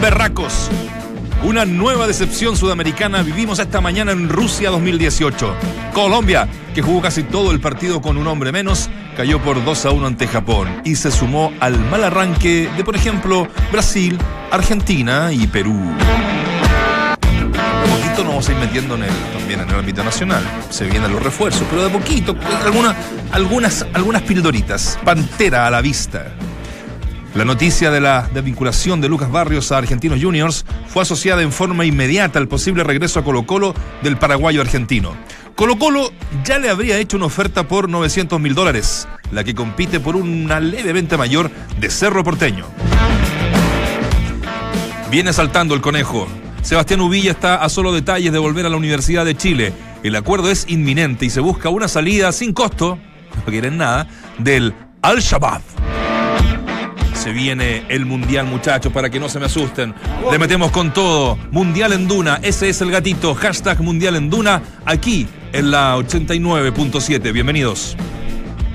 Berracos. Una nueva decepción sudamericana vivimos esta mañana en Rusia 2018. Colombia, que jugó casi todo el partido con un hombre menos, cayó por 2 a 1 ante Japón y se sumó al mal arranque de, por ejemplo, Brasil, Argentina y Perú. De poquito nos vamos a ir metiendo en el, también en el ámbito nacional. Se vienen los refuerzos, pero de poquito, alguna, algunas, algunas pildoritas. Pantera a la vista. La noticia de la desvinculación de Lucas Barrios a Argentinos Juniors fue asociada en forma inmediata al posible regreso a Colo Colo del paraguayo argentino. Colo Colo ya le habría hecho una oferta por 900 mil dólares, la que compite por una levemente mayor de Cerro Porteño. Viene saltando el conejo. Sebastián Uvilla está a solo detalles de volver a la Universidad de Chile. El acuerdo es inminente y se busca una salida sin costo, no quieren nada, del Al-Shabaab. Se viene el Mundial, muchachos, para que no se me asusten. Le metemos con todo. Mundial en Duna, ese es el gatito. Hashtag Mundial en Duna, aquí en la 89.7. Bienvenidos.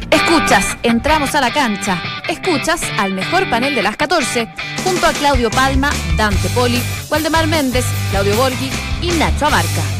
Escuchas, entramos a la cancha. Escuchas al mejor panel de las 14, junto a Claudio Palma, Dante Poli, Waldemar Méndez, Claudio Borghi y Nacho Abarca.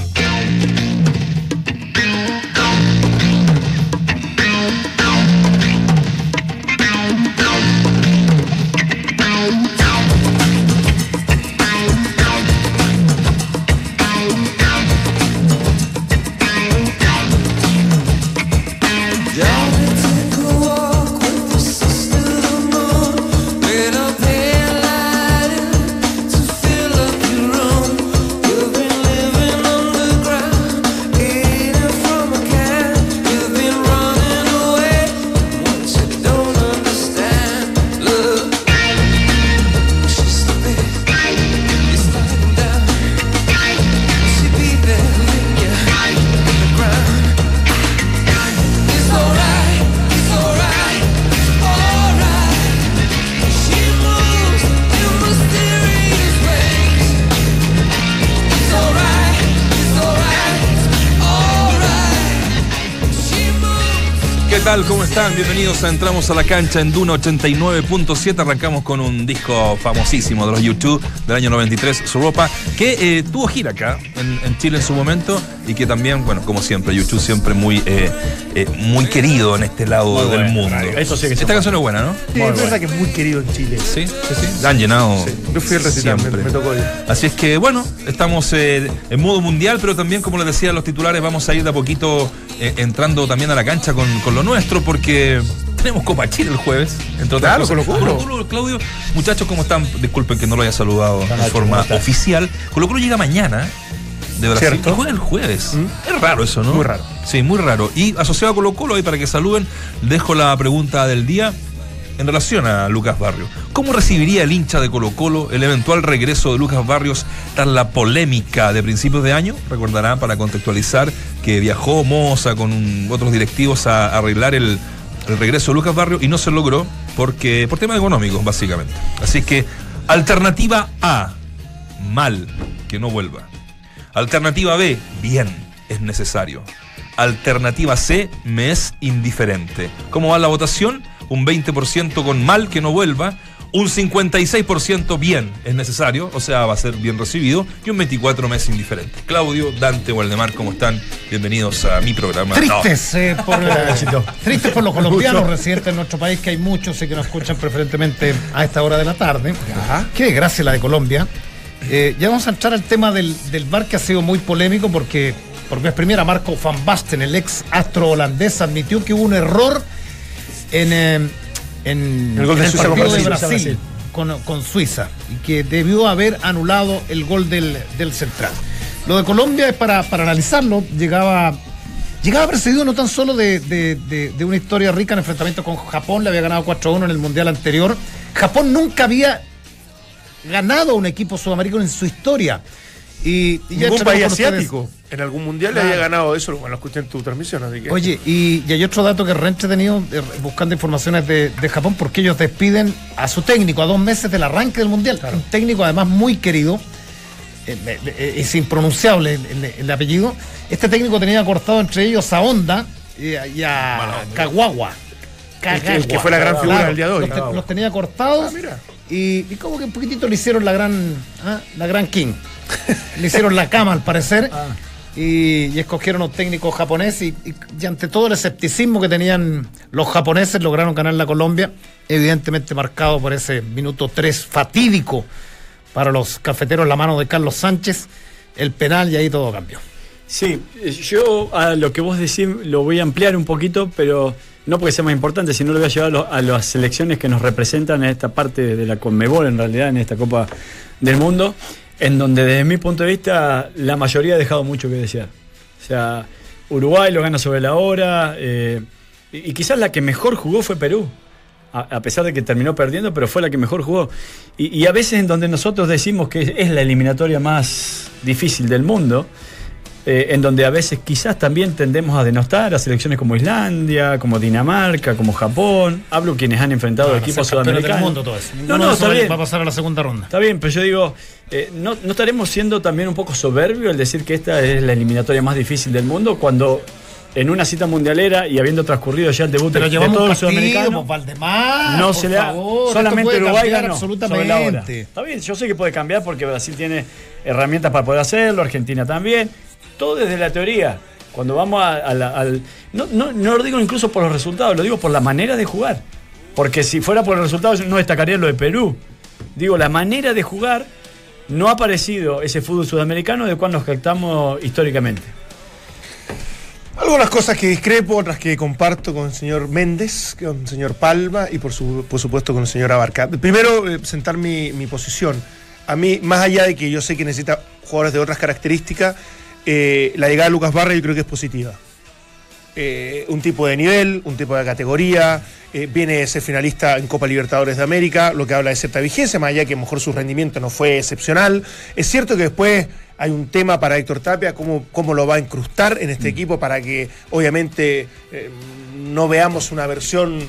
Están? Bienvenidos a Entramos a la cancha en Duna 89.7. Arrancamos con un disco famosísimo de los YouTube del año 93, Su Ropa, que eh, tuvo gira acá en, en, Chile en su momento y que también, bueno, como siempre, YouTube siempre muy, eh, eh, muy querido en este lado Muy del bueno, mundo. Eso sí que Esta canción es buena, ¿no? Sí, es verdad que es muy querido en Chile. Sí, sí, sí. La han llenado. Sí. Yo fui al recital, me, tocó ir. Así es que bueno, estamos eh, en modo mundial, pero también, como les decía los titulares, vamos a ir de a poquito eh, entrando también a la cancha con, con lo nuestro, porque tenemos Copa Chile el jueves, entre otras Claro, cosas. Colo-Colo. Colo-Colo, Claudio, muchachos, ¿cómo están? Disculpen que no lo haya saludado de forma oficial. Colo Colo llega mañana de Brasil Cierto. y juega el jueves. ¿Mm? Es raro eso, ¿no? Muy raro. Sí, muy raro. Y asociado a Colo Colo, ahí para que saluden, dejo la pregunta del día en relación a Lucas Barrios. ¿Cómo recibiría el hincha de Colo Colo el eventual regreso de Lucas Barrios tras la polémica de principios de año? Recordarán para contextualizar que viajó Moza con otros directivos a arreglar el, el regreso de Lucas Barrios y no se logró porque por temas económicos, básicamente. Así que, alternativa A, mal, que no vuelva. Alternativa B, bien, es necesario. Alternativa C, me es indiferente. ¿Cómo va la votación? Un 20% con mal que no vuelva, un 56% bien es necesario, o sea, va a ser bien recibido, y un 24% me es indiferente. Claudio, Dante, Waldemar, ¿cómo están? Bienvenidos a mi programa. Tristes, eh, por, Éxito. tristes por los colombianos residentes en nuestro país, que hay muchos y que nos escuchan preferentemente a esta hora de la tarde. Qué desgracia la de Colombia. Eh, ya vamos a entrar al tema del, del VAR que ha sido muy polémico porque por vez primera Marco Van Basten, el ex astro holandés, admitió que hubo un error en, eh, en El gol de en Suiza con partido de Brasil. Brasil con, con Suiza y que debió haber anulado el gol del, del central. Lo de Colombia es para, para analizarlo, llegaba Llegaba precedido no tan solo de, de- de- de una historia rica en enfrentamiento con Japón, le había ganado 4-1 en el Mundial anterior. Japón nunca había ganado a un equipo sudamericano en su historia. Y, y ya Ningún país con ustedes. En algún mundial Claro. le haya ganado eso, bueno, lo escuché en tu transmisión, así que. Oye, y, y hay otro dato que re entretenido, eh, buscando informaciones de, de Japón, porque ellos despiden a su técnico a dos meses del arranque del Mundial. Un técnico además muy querido, eh, eh, es impronunciable el, el- el apellido. Este técnico tenía cortado entre ellos a Honda y a, y a Kagawa. El que- el que fue la gran figura del día de hoy. Los, te- Kagawa. los tenía cortados Ah, mira. Y, y como que un poquitito le hicieron la gran, ah, la gran King. le hicieron la cama al parecer. Ah. Y, y escogieron a un técnico japonés y, y- y ante todo el escepticismo que tenían los japoneses lograron ganar la Colombia, evidentemente marcado por ese minuto 3 fatídico para los cafeteros en la mano de Carlos Sánchez, el penal y ahí todo cambió. Sí, yo a lo que vos decís lo voy a ampliar un poquito, pero no porque sea más importante, sino lo voy a llevar a, las selecciones que nos representan en esta parte de la Conmebol, en realidad, en esta Copa del Mundo, en donde desde mi punto de vista la mayoría ha dejado mucho que desear. O sea, Uruguay lo gana sobre la hora, eh, y, quizás la que mejor jugó fue Perú. A, pesar de que terminó perdiendo, pero fue la que mejor jugó. Y a veces en donde nosotros decimos que es la eliminatoria más difícil del mundo, eh, en donde a veces quizás también tendemos a denostar a selecciones como Islandia, como Dinamarca, como Japón. Hablo quienes han enfrentado a equipos sudamericanos. mundo todo eso. No, no, está bien. va a pasar a la segunda ronda. Está bien, pero yo digo, eh, ¿no, ¿no estaremos siendo también un poco soberbios al decir que esta es la eliminatoria más difícil del mundo cuando en una cita mundialera y habiendo transcurrido ya el debut Pero de, de partido, sudamericanos? pues, Valdemar, no se le da. solamente Uruguay ganó absolutamente. sobre la hora. Está bien, yo sé que puede cambiar porque Brasil tiene herramientas para poder hacerlo, Argentina también. Todo desde la teoría. Cuando vamos a- la- al. No, no, no lo digo incluso por los resultados, lo digo por la manera de jugar. Porque si fuera por los resultados, no destacaría lo de Perú. Digo, la manera de jugar no ha aparecido ese fútbol sudamericano de cual nos captamos históricamente. Algunas cosas que discrepo, otras que comparto con el señor Méndez, con el señor Palma y por, su- por supuesto con el señor Abarca. Primero, eh, presentar mi, mi posición. A mí, más allá de que yo sé que necesita jugadores de otras características, eh, la llegada de Lucas Barra yo creo que es positiva. Eh, un tipo de nivel, un tipo de categoría, eh, viene de ser finalista en Copa Libertadores de América, lo que habla de cierta vigencia, más allá que a lo mejor su rendimiento no fue excepcional. Es cierto que después hay un tema para Héctor Tapia, cómo, cómo lo va a incrustar en este equipo para que obviamente eh, no veamos una versión,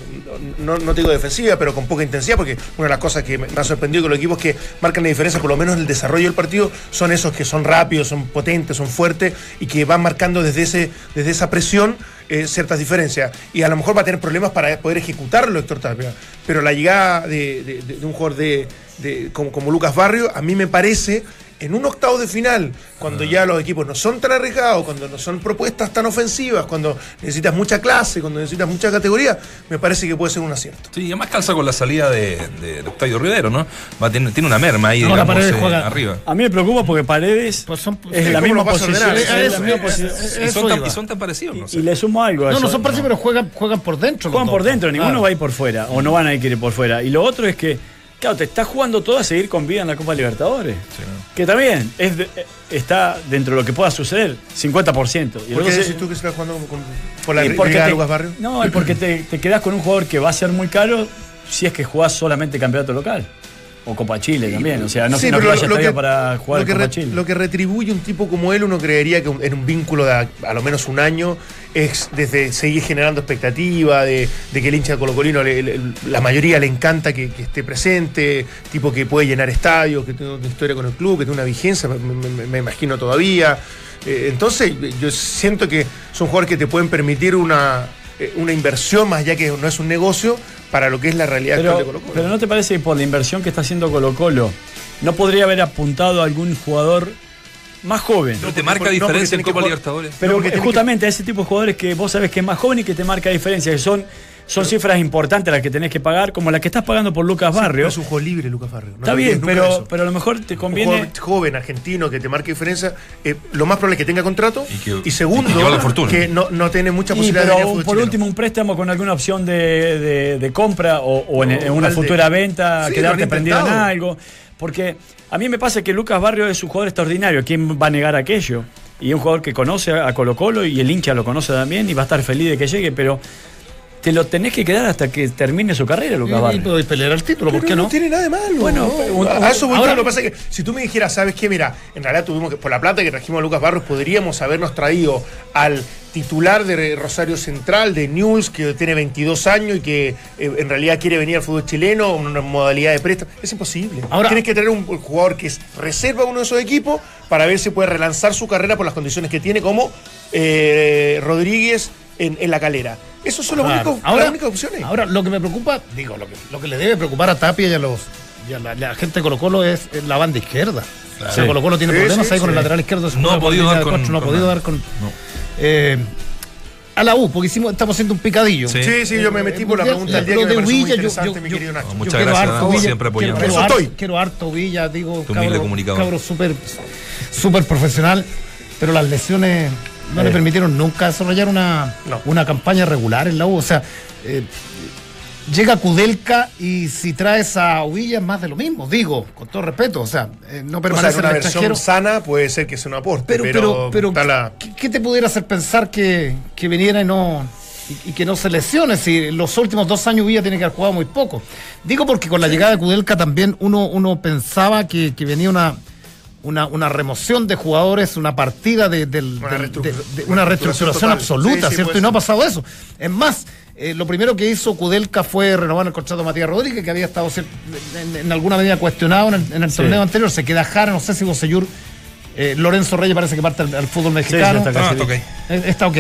no, no te digo defensiva, pero con poca intensidad, porque una de las cosas que me ha sorprendido con los equipos que marcan la diferencia, por lo menos en el desarrollo del partido, son esos que son rápidos, son potentes, son fuertes y que van marcando desde, ese, desde esa presión eh, ciertas diferencias. Y a lo mejor va a tener problemas para poder ejecutarlo Héctor Tapia. Pero la llegada de, de- de- de un jugador de, de- como, como Lucas Barrio, a mí me parece en un octavo de final, cuando ya los equipos no son tan arriesgados, cuando no son propuestas tan ofensivas, cuando necesitas mucha clase, cuando necesitas mucha categoría, me parece que puede ser un acierto. Sí, y además calza con la salida de, de Octavio Rivero, ¿no? Va tiene una merma ahí, Ahora digamos, Paredes eh, juega- arriba. A mí me preocupa porque Paredes Pues son- es la ¿cómo misma posición. Es la eso, misma posición. Y son, tan, parecidos, no sé. Y le sumo algo a No, eso. no son parecidos, pero juegan, juegan por dentro. Juegan por dentro, ninguno Claro. va a ir por fuera, o no van a ir por fuera. Y lo otro es que, claro, te estás jugando todo a seguir con vida en la Copa Libertadores. Que también es de- eh, está dentro de lo que pueda suceder, 50%. Y ¿Por qué decís tú que se está jugando con- por la llegada de Lucas Barrio? No, es porque te, te quedás con un jugador que va a ser muy caro si es que jugás solamente campeonato local. O Copa Chile también. O sea, no, Sí, pero lo estadio que- para jugar lo que, Copa re- Chile. lo que retribuye un tipo como él, uno creería que en un vínculo de a, a lo menos un año es desde seguir generando expectativa, de, de que el hincha de Colocolino, le- le- la mayoría le encanta que, que esté presente, tipo que puede llenar estadios, que tiene una historia con el club, que tiene una vigencia, me, me- me imagino todavía. Eh, entonces, yo siento que son jugadores que te pueden permitir una, eh, una inversión, más allá que no es un negocio, para lo que es la realidad actual de Pero, Colo Colo. pero ¿no te parece que por la inversión que está haciendo Colo Colo, no podría haber apuntado a algún jugador más joven? Pero te marca no, porque diferencia en tiene que Copa Libertadores. Pero justamente a ese tipo de jugadores que vos sabés que es más joven y que te marca diferencia, que son, son cifras importantes las que tenés que pagar, como las que estás pagando por Lucas No Barrio. es un juego libre, Lucas Barrio. No Está bien, pero, pero a lo mejor te un conviene. jugador joven argentino que te marque diferencia, eh, lo más probable es que tenga contrato Y que- y, segundo, y que fortuna. que no, no tiene mucha posibilidad de pero por chileno. último, un préstamo con alguna opción de, de- de compra o, o en, No, en una futura venta, Sí, quedarte prendido en algo. Porque a mí me pasa que Lucas Barrio es un jugador extraordinario. ¿Quién va a negar aquello? Y es un jugador que conoce a Colo Colo y el hincha lo conoce también y va a estar feliz de que llegue, pero te lo tenés que quedar hasta que termine su carrera, Lucas Y Barrio. podéis pelear el título, ¿por qué no? no tiene nada de malo. Bueno, ¿no? un- a eso voy ahora-. Lo que pasa es que si tú me dijeras, ¿sabes qué? Mira, en realidad tuvimos que, por la plata que trajimos a Lucas Barros, podríamos habernos traído al titular de Rosario Central, de News, que tiene 22 años y que eh, en realidad quiere venir al fútbol chileno, una modalidad de préstamo. Es imposible. Ahora- Tienes que tener un jugador que es reserva a uno de esos equipos para ver si puede relanzar su carrera por las condiciones que tiene, como eh, Rodríguez en, en la calera. Esos son los Claro. únicos, las únicas opciones. Ahora, lo que me preocupa, digo, lo que, lo que le debe preocupar a Tapia y a los, la, la gente de Colo Colo es, la banda izquierda. O sea. Colo Colo tiene Sí, problemas sí, ahí con el lateral izquierdo. No ha podido dar con- no ha podido dar con. No. Eh, a la U, porque hicimos, estamos haciendo un picadillo. Sí. Sí, sí, yo me metí por la pregunta del día me de pareció muy Villa, yo- mi querido Nacho. No, Muchas gracias, harto Villa, siempre apoyando. Quiero, Eso harto, estoy. quiero harto Villa, digo, Tu cabro, súper súper profesional, pero las lesiones no le Eh. permitieron nunca desarrollar una, No. una campaña regular en la U. O sea, eh, llega Kudelka y si traes a Villa es más de lo mismo, digo, con todo respeto. O sea, eh, no O sea, permanece una en el versión extranjero. sana puede ser que sea un aporte, Pero, pero, pero, la- ¿qué, qué te pudiera hacer pensar que, que viniera y no y, y que no se lesione? Si los últimos dos años Villa tiene que haber jugado muy poco. Digo porque con la llegada de Kudelka también uno, uno pensaba que, que venía una, una, una remoción de jugadores, una partida de, Una de- reestructuración absoluta, Sí, sí, ¿cierto? Y no ha pasado eso. Es más, eh, lo primero que hizo Kudelka fue renovar el contrato de Matías Rodríguez, que había estado en, en alguna medida cuestionado en el, en el Sí. torneo anterior. Se queda Jara, no sé si Bosellur. eh, Lorenzo Reyes parece que parte al, al fútbol mexicano. está Ah, casi está ok. Eh, Está ok.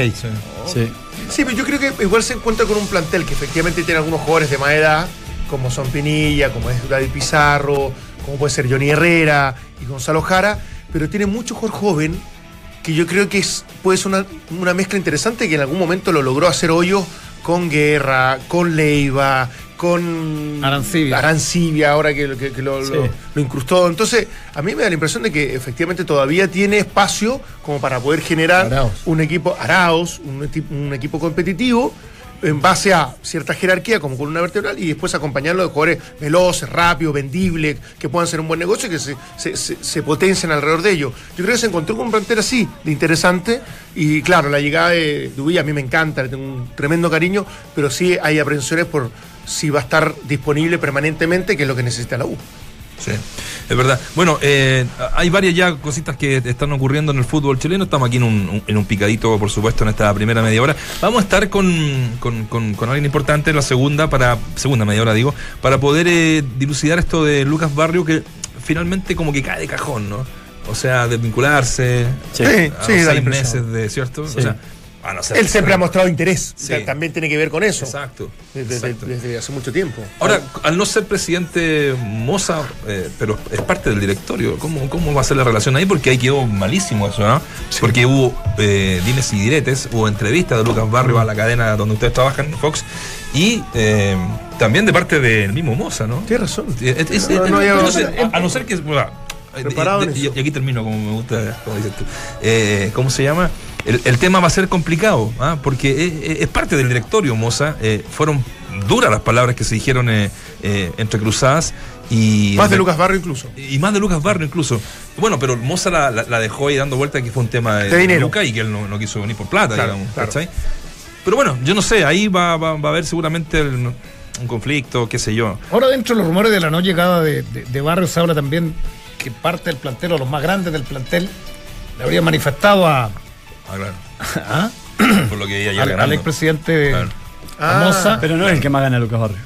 Sí. Sí, pero yo creo que igual se encuentra con un plantel que efectivamente tiene algunos jugadores de más edad, como son Pinilla, como es David Pizarro, como puede ser Johnny Herrera y Gonzalo Jara, pero tiene mucho jugador joven que yo creo que es, puede ser una, una mezcla interesante que en algún momento lo logró hacer hoyo con Guerra, con Leiva, con Arancibia. Arancibia, ahora que, que- que lo, Sí. lo- lo incrustó. Entonces, a mí me da la impresión de que efectivamente todavía tiene espacio como para poder generar un equipo, Araos, un, un equipo competitivo en base a cierta jerarquía como columna vertebral y después acompañarlo de jugadores veloces, rápidos, vendibles, que puedan ser un buen negocio y que se, se, potencien alrededor de ello. Yo creo que se encontró con un plantel así, de interesante, y claro, la llegada de Dubilla a mí me encanta, le tengo un tremendo cariño, pero sí hay aprensiones por si va a estar disponible permanentemente, que es lo que necesita la U. Sí, es verdad. Bueno, eh, hay varias ya cositas que están ocurriendo en el fútbol chileno. Estamos aquí en un, en un picadito, por supuesto, en esta primera media hora. Vamos a estar con, con, con- con alguien importante en la segunda, para segunda media hora, digo, para poder eh, dilucidar esto de Lucas Barrio, que finalmente como que cae de cajón, ¿no? O sea, desvincularse. Sí. a Sí, los seis meses de, ¿cierto? Sí. O sea, a no ser- Él siempre ha mostrado interés, Sí. también tiene que ver con eso, Exacto. desde, exacto. desde hace mucho tiempo. Ahora, al no ser presidente Moza, eh, pero es parte del directorio, ¿cómo, ¿cómo va a ser la relación ahí? Porque ahí quedó malísimo eso, ¿no? Porque hubo eh, dimes y diretes, hubo entrevistas de Lucas Barrio a la cadena donde ustedes trabajan, Fox, y eh, también de parte del mismo Moza, ¿no? Tienes razón. Es- es- No, no, ya- no sé, a, a no ser que. bueno, y aquí termino, como me gusta, como dices tú. Eh, ¿Cómo se llama? El, el tema va a ser complicado, ¿ah? porque es, es parte del directorio, Moza. Eh, fueron duras las palabras que se dijeron eh, eh, entrecruzadas. Y Más de Lucas Barrio incluso. y más de Lucas Barrio incluso. Bueno, pero Moza la, la- la dejó ahí dando vuelta que fue un tema de, De dinero. Lucas y que él no, no quiso venir por plata, Claro, digamos. claro. ¿cachai? Pero bueno, yo no sé, ahí va, va- va a haber seguramente el- un conflicto, qué sé yo. Ahora, dentro de los rumores de la no llegada de, de, de Barrio, se habla también que parte del plantel, o los más grandes del plantel, le habría manifestado a, Ah, claro. ¿ah? Por lo que ella ya al, al expresidente de Claro. Ah. Pero no es el que más gana Lucas Barrio.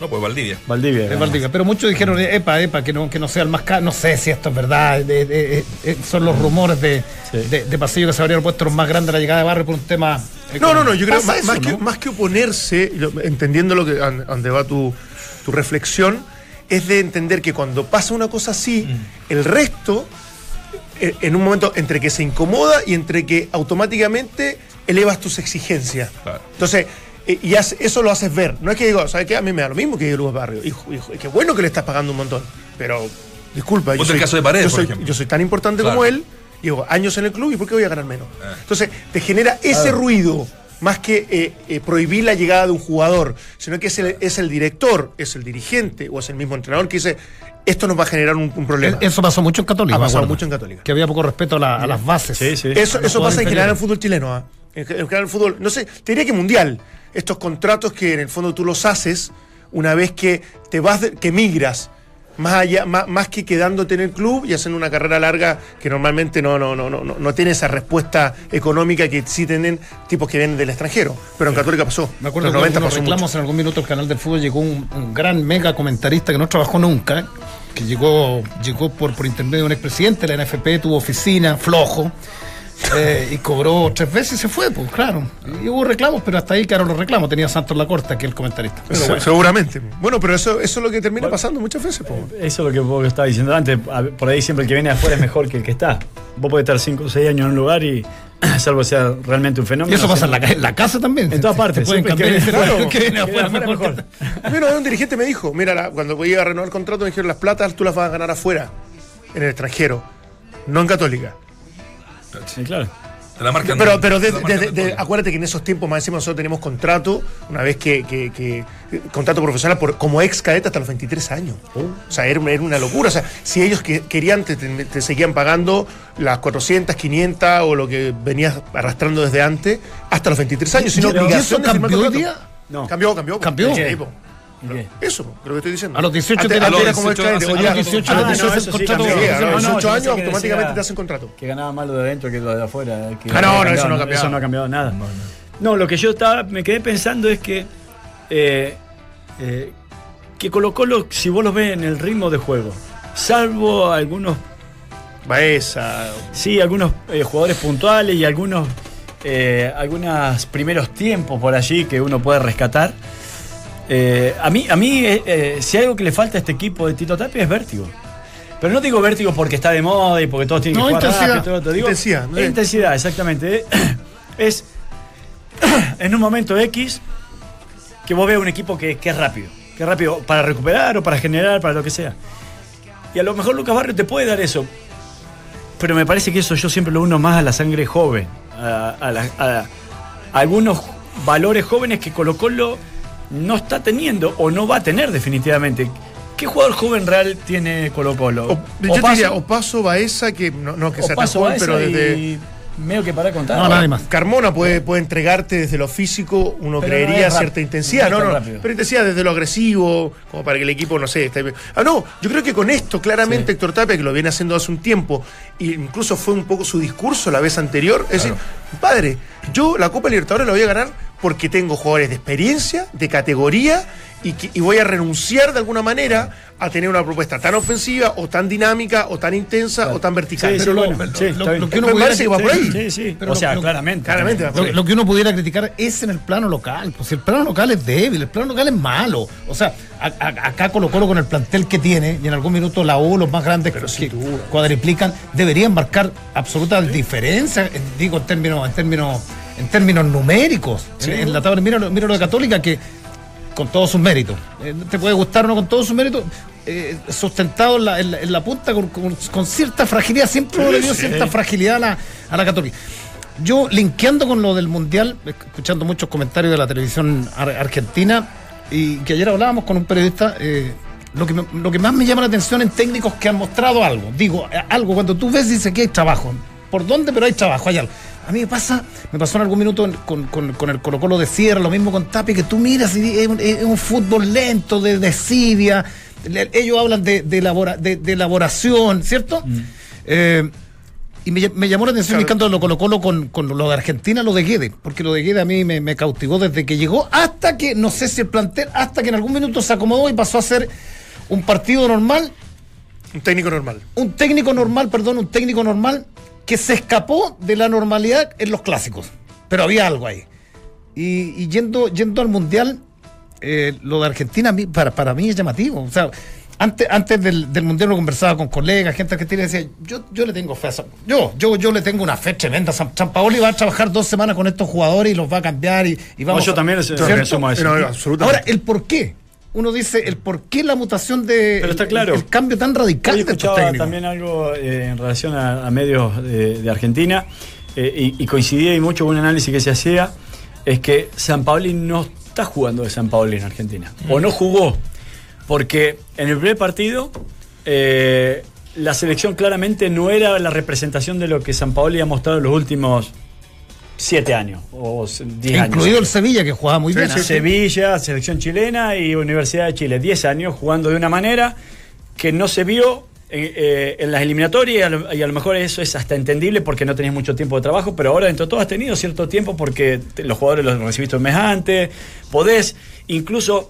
No, pues Valdivia. Valdivia. gana Valdivia. Pero muchos dijeron, epa, epa, que no, que no sea el más caro. No sé si esto es verdad. de- de- de- son los rumores de, Sí. de, de pasillo que se habrían puesto los más grandes de la llegada de Barrio por un tema. No, no, no, yo creo más, eso, más que, más que oponerse, entendiendo lo que a donde va tu, tu reflexión, es de entender que cuando pasa una cosa así, el resto, eh, en un momento entre que se incomoda y entre que automáticamente elevas tus exigencias. Claro. Entonces, eh, y eso lo haces ver. No es que digo, ¿sabes qué? A mí me da lo mismo que Luis Barrio. Hijo, hijo, qué bueno que le estás pagando un montón. Pero, disculpa, Ponte el caso de Paredes, yo por soy, ejemplo. yo soy tan importante Claro. como él, llevo años en el club y ¿por qué voy a ganar menos? Ah. Entonces, te genera ese ruido, más que eh, eh, prohibir la llegada de un jugador, sino que es el, es el director, es el dirigente o es el mismo entrenador que dice, esto nos va a generar un, un problema. Eso pasó mucho en Católica. ha pasado mucho en Católica. Que había poco respeto a, la- a las bases. Sí, sí. Eso, eso pasa en general en el fútbol chileno. ¿ah? En ge- en general en el fútbol, no sé, te diría que mundial. Estos contratos que en el fondo tú los haces una vez que te vas, de- que migras. Más, allá, más, más que quedándote en el club y haciendo una carrera larga que normalmente no, no, no, no, no, tiene esa respuesta económica que sí tienen tipos que vienen del extranjero. Pero en Católica pasó. Me acuerdo que los en 90 unos pasó mucho. reclamos en algún minuto el canal del fútbol llegó un, un gran mega comentarista que no trabajó nunca, que llegó, llegó por, por intermedio de un expresidente de la NFP, tuvo oficina, flojo, Eh, y cobró tres veces y se fue, pues claro. Y hubo reclamos, pero hasta ahí quedaron los reclamos. Tenía Santos Lacorta, que es el comentarista. Pero bueno. Seguramente. Bueno, pero eso, eso es lo que termina pasando muchas veces. po. Eso es lo que vos estabas diciendo antes. Por ahí siempre el que viene de afuera es mejor que el que está. Vos podés estar 5 o 6 años en un lugar y, salvo sea realmente un Y fenómeno. eso pasa en la, en la casa también. En todas Te partes, pueden cambiar que y viene decir, afuera, "Ah, que viene que afuera mejor que- Mira, un dirigente me dijo, mira, la- cuando voy a renovar el contrato me dijeron las platas tú las vas a ganar afuera, en el extranjero, no en Católica. Sí, claro. De la marca Pero, pero de- de la marca de- de- acuérdate que en esos tiempos más encima nosotros teníamos contrato, una vez que, que- que- contrato profesional por, como ex cadete hasta los 23 años. O sea, era una, era una locura. O sea, si ellos que- querían, te, te- te seguían pagando las 400, 500 o lo que venías arrastrando desde antes, hasta los 23 años. Sin ¿Y- y obligación de firmar cambió contrato. día? No. Cambió, cambió. ¿Cambió? Sí, Eso, creo que estoy diciendo. A los 18 antes, te a era los como ex 18 cadete, hace hoy A los 18 Ah, te no, haces eso el sí contrato. cambió. Sí, a los No, no, 18 yo años automáticamente te hacen contrato. Que ganaba más lo de adentro que lo de afuera. que Ah, no, no, eso no ha cambiado. cambiado. Eso no ha cambiado nada. No, lo que yo estaba, me quedé pensando es que. eh, eh, que Colo Colo, si vos los ves en el ritmo de juego, salvo algunos Baeza. Sí, algunos eh, jugadores puntuales y algunos, eh, algunos primeros tiempos por allí que uno puede rescatar. Eh, a mí, a mí eh, eh, si hay algo que le falta a este equipo de Tito Tapia es vértigo. Pero no digo vértigo porque está de moda y porque todos tienen No, que jugar intensidad. rápido, todo lo otro. Digo, Intensidad, ¿no? intensidad, exactamente. Es en un momento X que vos veas un equipo que, que es rápido. Que es rápido para recuperar o para generar, para lo que sea. Y a lo mejor Lucas Barrio te puede dar eso. Pero me parece que eso yo siempre lo uno más a la sangre joven, a, a la- a- a algunos valores jóvenes que Colo Colo no está teniendo o no va a tener definitivamente. ¿Qué jugador joven real tiene Colo Colo? O, yo te diría, Opaso, Baeza, que no, no que sea tan joven, pero desde. y medio que para contar. No, nadie más. Carmona puede, puede entregarte desde lo físico, uno Pero creería no cierta intensidad, no no, no, pero intensidad desde lo agresivo, como para que el equipo, no sé, esté... Ah, no, yo creo que con esto, claramente, Sí. Héctor Tapia, que lo viene haciendo hace un tiempo, e incluso fue un poco su discurso la vez anterior, es decir, padre, yo la Copa Libertadores la voy a ganar porque tengo jugadores de experiencia, de categoría, y, que- y voy a renunciar de alguna manera a tener una propuesta tan ofensiva, o tan dinámica, o tan intensa, o tan vertical. Sí, sí, Pero lo- bueno, lo- sí, lo- que uno me pudiera- parece que va por ahí. Sí, sí. Pero o sea, lo- claramente. claramente va por Lo, lo que uno pudiera criticar es en el plano local. Pues si el plano local es débil, el plano local es malo. O sea, a- a- acá Colo Colo con el plantel que tiene, y en algún minuto la U, los más grandes Pero que cuadriplican, deberían marcar absoluta diferencia, en- digo, en términos, en términos, en términos numéricos. En, en la tabla, mira, mira lo de Católica que con todos sus méritos. eh, te puede gustar o no con todos sus méritos, eh, sustentado en la, en la- en la punta con, con- con cierta fragilidad, siempre le dio cierta fragilidad a la, a la Católica. Yo, linkeando con lo del Mundial, escuchando muchos comentarios de la televisión ar- argentina, y que ayer hablábamos con un periodista, eh, lo, que me- lo que más me llama la atención en técnicos que han mostrado algo. Digo, algo, cuando tú ves, dice que hay trabajo. ¿Por dónde? Pero hay trabajo, hay algo. A mí me pasa, me pasó en algún minuto con, con- con el Colo Colo de Sierra, lo mismo con Tapi, que tú miras y es un, es un fútbol lento, de desidia. Ellos hablan de, de, elabora- de- de elaboración, ¿cierto? Eh, y me, ll- me llamó la atención Claro. de lo Colo Colo con, con lo de Argentina, lo de Guede, porque lo de Guede a mí me, me cautivó desde que llegó, hasta que, no sé si el plantel, hasta que en algún minuto se acomodó y pasó a ser un partido normal, Un técnico normal. un técnico normal, perdón, un técnico normal que se escapó de la normalidad en los clásicos. Pero había algo ahí. Y, y yendo, yendo al Mundial, eh, lo de Argentina para, para mí es llamativo. O sea, antes, antes del, del Mundial lo conversaba con colegas, gente argentina y decía, yo, yo le tengo fe a San- yo, yo, yo le tengo una fe tremenda. San, San Paoli va a trabajar dos semanas con estos jugadores y los va a cambiar y, y vamos yo a- también les-. No, no, absolutamente. Ahora, el por qué. Uno dice el por qué la mutación de. Pero está el- claro. El, cambio tan radical Hoy de estos escuchaba también algo eh, en relación a, a medios de, de Argentina eh, y, y coincidía y mucho con un análisis que se hacía, es que San Paoli no está jugando de San Paoli en Argentina, o no jugó, porque en el primer partido eh, la selección claramente no era la representación de lo que San Paoli ha mostrado en los últimos siete años o diez años. Incluido el Sevilla, que jugaba muy bien. Sí, Sevilla, selección chilena y Universidad de Chile. 10 años jugando de una manera que no se vio eh, eh, en las eliminatorias y a, lo, y a lo mejor eso es hasta entendible porque no tenías mucho tiempo de trabajo, pero ahora dentro de todo has tenido cierto tiempo porque te- los jugadores los recibiste un mes antes, podés incluso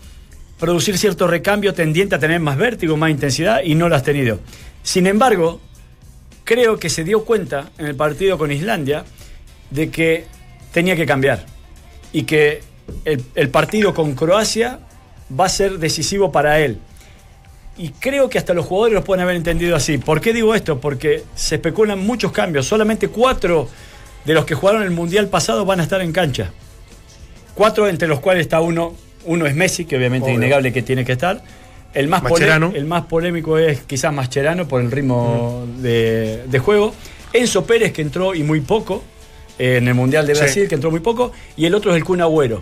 producir cierto recambio tendiente a tener más vértigo, más intensidad y no lo has tenido. Sin embargo, creo que se dio cuenta en el partido con Islandia de que tenía que cambiar y que el, el partido con Croacia va a ser decisivo para él. Y creo que hasta los jugadores los pueden haber entendido así. ¿Por qué digo esto? Porque se especulan muchos cambios. Solamente cuatro de los que jugaron el Mundial pasado van a estar en cancha. Cuatro entre los cuales está uno. Uno es Messi, que obviamente es innegable que tiene que estar. El más, el más polémico es quizás Mascherano por el ritmo de, de juego. Enzo Pérez, que entró y muy poco en el Mundial de Sí. Brasil, que entró muy poco. Y el otro es el Kun Agüero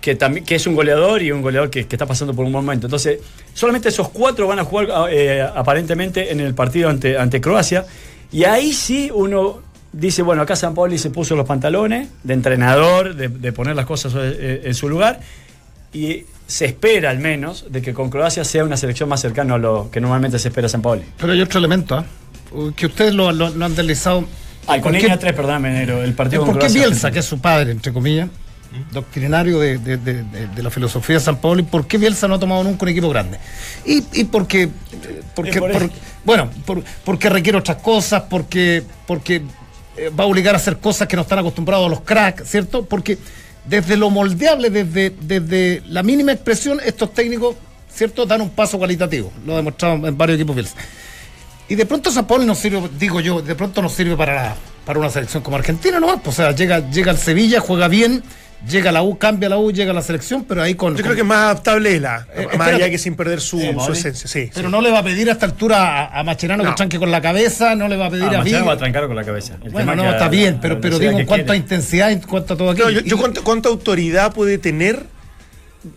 que, también, que es un goleador y un goleador que, que está pasando por un buen momento. Entonces, solamente esos cuatro van a jugar eh, aparentemente en el partido ante, ante Croacia. Y ahí sí uno dice, bueno, acá San Paoli se puso los pantalones de entrenador, de, de poner las cosas eh, en su lugar. Y se espera al menos de que con Croacia sea una selección más cercana a lo que normalmente se espera San Paoli. Pero hay otro elemento, ¿ah? que ustedes lo, lo- lo han deslizado. Ay, con ¿Por línea qué- 3, perdóname, Nero, el partido ¿Por qué. Bielsa, que es su padre, entre comillas, doctrinario de, de- de- de- de la filosofía de San Pablo, y por qué Bielsa no ha tomado nunca un equipo grande? Y, y porque, eh, porque por por- bueno, por- porque requiere otras cosas, porque, porque eh, va a obligar a hacer cosas que no están acostumbrados los cracks, ¿cierto? Porque desde lo moldeable, desde, desde la mínima expresión, estos técnicos, ¿cierto?, dan un paso cualitativo. Lo ha demostrado en varios equipos Bielsa. Y de pronto Paulo nos sirve, digo yo, de pronto nos sirve para, la- para una selección como Argentina, ¿no? Pues, o sea, llega, llega al Sevilla, juega bien, llega a la U, cambia la U, llega a la selección, pero ahí con. Yo con- creo que es más adaptable es la, Eh, más espérate. allá que sin perder su, Sí, su esencia. Sí, Pero sí. no le va a pedir a esta altura a, a Macherano No. que tranque con la cabeza, no le va a pedir Ah, a Vigo. va a trancar con la cabeza. El Bueno, no, está a- bien, a pero, pero digo en cuanto a quiere. intensidad, en cuanto a todo aquello. No, yo, Y- yo cuánto- ¿cuánta autoridad puede tener?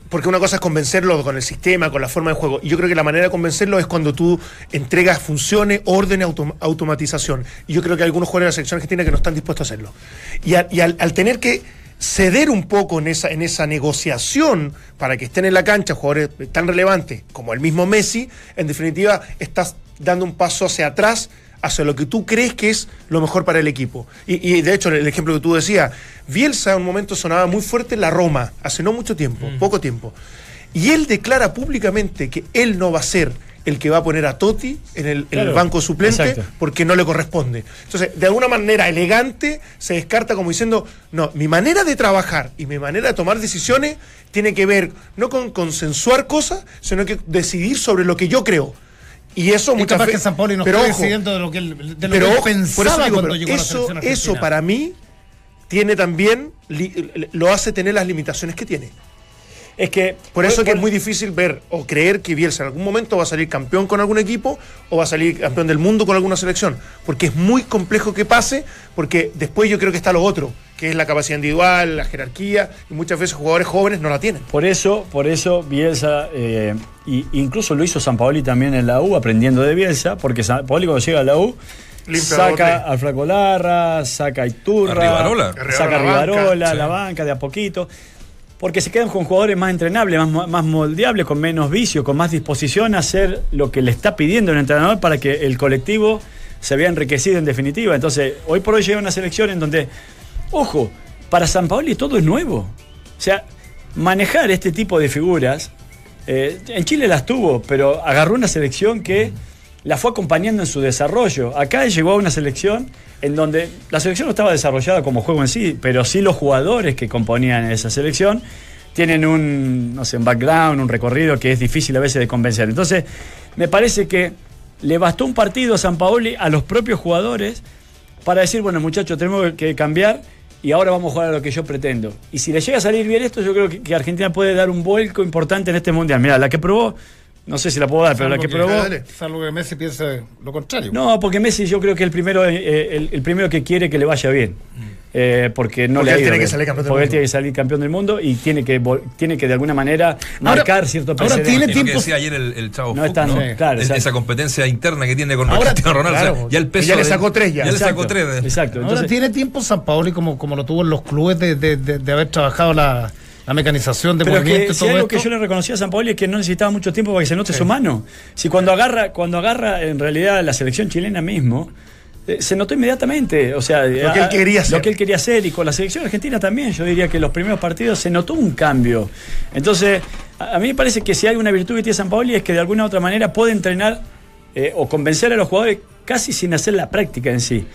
Porque una cosa es convencerlo con el sistema, con la forma de juego. Y yo creo que la manera de convencerlo es cuando tú entregas funciones, orden, autom- automatización. Y yo creo que hay algunos jugadores de la selección argentina que no están dispuestos a hacerlo. Y, al tener que ceder un poco en esa, en esa negociación para que estén en la cancha jugadores tan relevantes como el mismo Messi, en definitiva estás dando un paso hacia atrás hacia lo que tú crees que es lo mejor para el equipo. Y, y, de hecho, el ejemplo que tú decías, Bielsa en un momento sonaba muy fuerte en la Roma, hace no mucho tiempo, poco tiempo. Y él declara públicamente que él no va a ser el que va a poner a Totti en el, banco suplente exacto. porque no le corresponde. Entonces, de alguna manera elegante, se descarta como diciendo, no, mi manera de trabajar y mi manera de tomar decisiones tiene que ver no con consensuar cosas, sino que decidir sobre lo que yo creo. Y eso es muchas veces... que San Paulo no pero ojo, decidiendo de lo que él, de lo pero que él ojo, pensaba por eso digo, cuando llegó a la eso, eso para mí tiene también, li- lo hace tener las limitaciones que tiene. Es que. Por eso que por- es muy difícil ver o creer que Bielsa en algún momento va a salir campeón con algún equipo o va a salir campeón del mundo con alguna selección. Porque es muy complejo que pase, porque después yo creo que está lo otro, que es la capacidad individual, la jerarquía, y muchas veces jugadores jóvenes no la tienen. Por eso, por eso Bielsa, eh, y incluso lo hizo San Paoli también en la U, aprendiendo de Bielsa, porque San Paoli cuando llega a la U, Limpia saca bote. al Flaco Larra, saca a Iturra, A Rivarola. saca a Rivarola, la Rivarola, banca, la sí. banca de a poquito. Porque se quedan con jugadores más entrenables, más, más moldeables, con menos vicio, con más disposición a hacer lo que le está pidiendo el entrenador para que el colectivo se vea enriquecido en definitiva. Entonces, hoy por hoy llega una selección en donde, ojo, para San Paoli todo es nuevo. O sea, manejar este tipo de figuras, eh, en Chile las tuvo, pero agarró una selección que la fue acompañando en su desarrollo. Acá llegó a una selección en donde la selección no estaba desarrollada como juego en sí, pero sí los jugadores que componían esa selección tienen un, no sé, un background, un recorrido que es difícil a veces de convencer. Entonces, me parece que le bastó un partido a San Paoli a los propios jugadores para decir, bueno, muchachos, tenemos que cambiar y ahora vamos a jugar a lo que yo pretendo. Y si le llega a salir bien esto, yo creo que, Argentina puede dar un vuelco importante en este mundial. Mira, la que probó, no sé si la puedo dar, pero la que probó. dale. Salvo que Messi piense lo contrario. No, porque Messi yo creo que el primero, eh, el, el primero que quiere que le vaya bien. Eh, porque no Porque le ha él ido tiene que salir campeón del Porque él mundo. tiene que salir campeón del mundo y tiene que, tiene que de alguna manera marcar cierto ahora precedente. tiene Y lo que tiempo- decía ayer el, el chavo No Fuchs, están- ¿no? sí, claro, Es- exacto. esa competencia interna que tiene con Ahora- Cristiano Ronaldo. o sea, claro, ya el que peso ya le sacó tres ya. Ya le sacó Exacto, tres. Exacto. Ahora Entonces, tiene tiempo San Paoli como, como lo tuvo en los clubes de, de- de- de haber trabajado la, la mecanización de Pero es movimiento que y si todo algo esto. que yo le reconocía a San Paoli es que no necesitaba mucho tiempo para que se note su mano. Si cuando agarra, cuando agarra en realidad la selección chilena mismo, eh, se notó inmediatamente. O sea, Lo que él quería hacer. Lo que él quería hacer. Y con la selección argentina también, yo diría que los primeros partidos se notó un cambio. Entonces, a, a mí me parece que si hay una virtud que tiene San Paoli es que de alguna u otra manera puede entrenar eh, o convencer a los jugadores casi sin hacer la práctica en sí.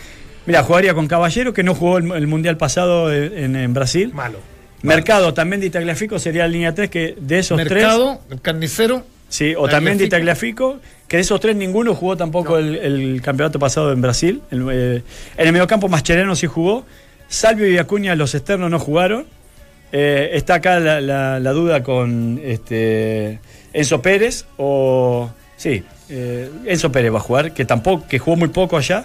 Mira, jugaría con Caballero, que no jugó el, el Mundial pasado en, en Brasil. Malo. Mercado, también de Tagliafico sería la línea 3, que de esos tres. Mercado, carnicero. Sí, o también de Tagliafico. Tagliafico, que de esos tres ninguno jugó tampoco el, el campeonato pasado en Brasil. El, eh, en el mediocampo Mascherano sí jugó. Salvio y Acuña, los externos, no jugaron. Eh, está acá la, la- la duda con este, Enzo Pérez o. Sí, eh, Enzo Pérez va a jugar, que tampoco, que jugó muy poco allá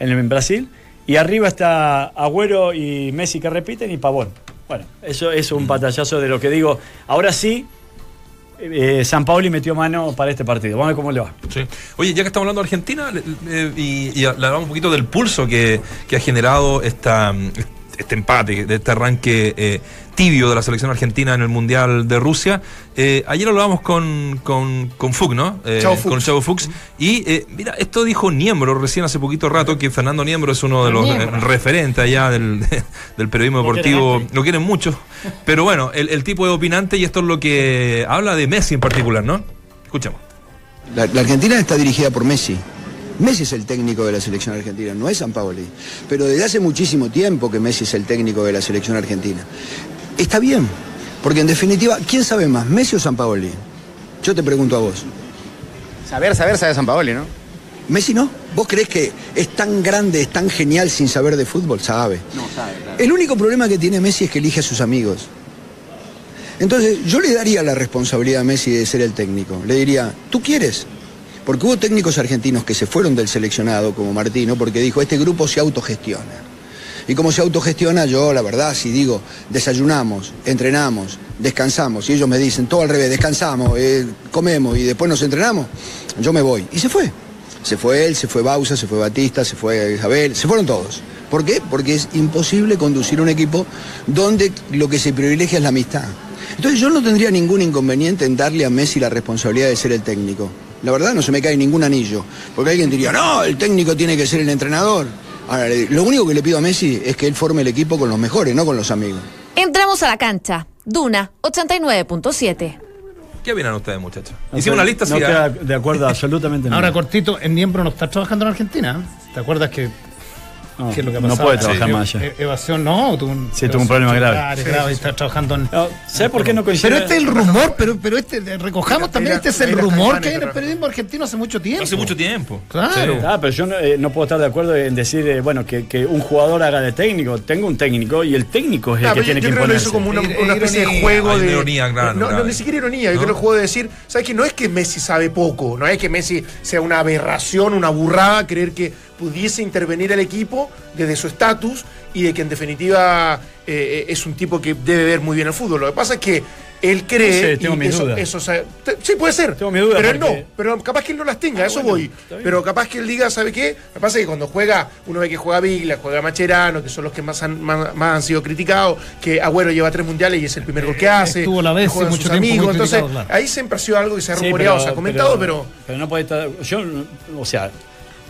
en, en Brasil. Y arriba está Agüero y Messi que repiten y Pavón. Bueno, eso es un patallazo de lo que digo. Ahora sí, eh, San Paoli metió mano para este partido. Vamos a ver cómo le va. Oye, ya que estamos hablando de Argentina, eh, y, y hablamos un poquito del pulso que, que ha generado esta, este empate, de este arranque eh, tibio de la selección argentina en el Mundial de Rusia. Eh, ayer hablábamos con, con, con Fuchs, ¿no? Eh, Fuchs. Con Chavo Fuchs. Y eh, mira, esto dijo Niembro recién hace poquito rato, que Fernando Niembro es uno de los eh, referentes allá del, del periodismo deportivo. Lo quieren mucho. Pero bueno, el, el tipo de opinante, y esto es lo que habla de Messi en particular, ¿no? Escuchemos. La, la Argentina está dirigida por Messi. Messi es el técnico de la selección argentina, no es San Paoli. Pero desde hace muchísimo tiempo que Messi es el técnico de la selección argentina. Está bien, porque en definitiva, ¿quién sabe más, Messi o San Paoli? Yo te pregunto a vos. Saber, saber, sabe San Paoli, ¿no? Messi no. ¿Vos creés que es tan grande, es tan genial sin saber de fútbol? Sabe. No, sabe, claro. El único problema que tiene Messi es que elige a sus amigos. Entonces, yo le daría la responsabilidad a Messi de ser el técnico. Le diría, ¿tú quieres? Porque hubo técnicos argentinos que se fueron del seleccionado, como Martino, porque dijo, este grupo se autogestiona. Y como se autogestiona, yo, la verdad, si digo, desayunamos, entrenamos, descansamos, y ellos me dicen, todo al revés, descansamos, eh, comemos y después nos entrenamos, yo me voy. Y se fue. Se fue él, se fue Bausa, se fue Batista, se fue Isabel, se fueron todos. ¿Por qué? Porque es imposible conducir un equipo donde lo que se privilegia es la amistad. Entonces yo no tendría ningún inconveniente en darle a Messi la responsabilidad de ser el técnico. La verdad no se me cae ningún anillo. Porque alguien diría, no, el técnico tiene que ser el entrenador. Ahora, lo único que le pido a Messi es que él forme el equipo con los mejores, no con los amigos. Entramos a la cancha. Duna 89.7. ¿Qué opinan ustedes, muchachos? No Hicimos una lista No ¿ah? de acuerdo absolutamente nada. Ahora, cortito, en Niembro no está trabajando en Argentina. ¿Te acuerdas que, No, que es lo que ha no pasado? puede trabajar Sí, más allá. Evasión, no. Tuvo un, Sí, tuvo un problema grave. Claro, grave, y está trabajando en. No, ¿Sabes por qué no coincide? Pero este es el rumor, pero, pero este, recojamos también, este es el rumor que hay en el periodismo argentino hace mucho tiempo. Hace mucho tiempo. Claro. Sí. Ah, pero yo no, eh, no puedo estar de acuerdo en decir, eh, bueno, que, que un jugador haga de técnico. Tengo un técnico y el técnico es el Ah, que yo, tiene yo que creo que lo imponerse. hizo como una, especie de ironía. juego de. ironía, claro, no, ni siquiera ironía. Yo creo que el juego de decir, ¿sabes qué? No es que Messi sabe poco, no es que Messi sea una aberración, una burrada, creer que pudiese intervenir al equipo desde su estatus y de que en definitiva eh, es un tipo que debe ver muy bien el fútbol. Lo que pasa es que él cree. No sé, tengo y mis eso, dudas. eso, o sea, te- sí, puede ser. Tengo mis dudas Pero él no. Pero capaz que él no las tenga, Ah, a eso bueno, voy. Pero capaz que él diga, ¿sabe qué? Lo que pasa es que cuando juega, uno ve que juega Vigla, juega Macherano, que son los que más han, más, más han sido criticados, que Agüero lleva tres mundiales y es el primer gol que hace. estuvo la vez juegan mucho sus tiempo muy amigos. Entonces, claro. ahí siempre ha sido algo que se ha Sí, rumoreado, pero- se ha comentado, pero. Pero no puede estar. Yo, o sea, Yo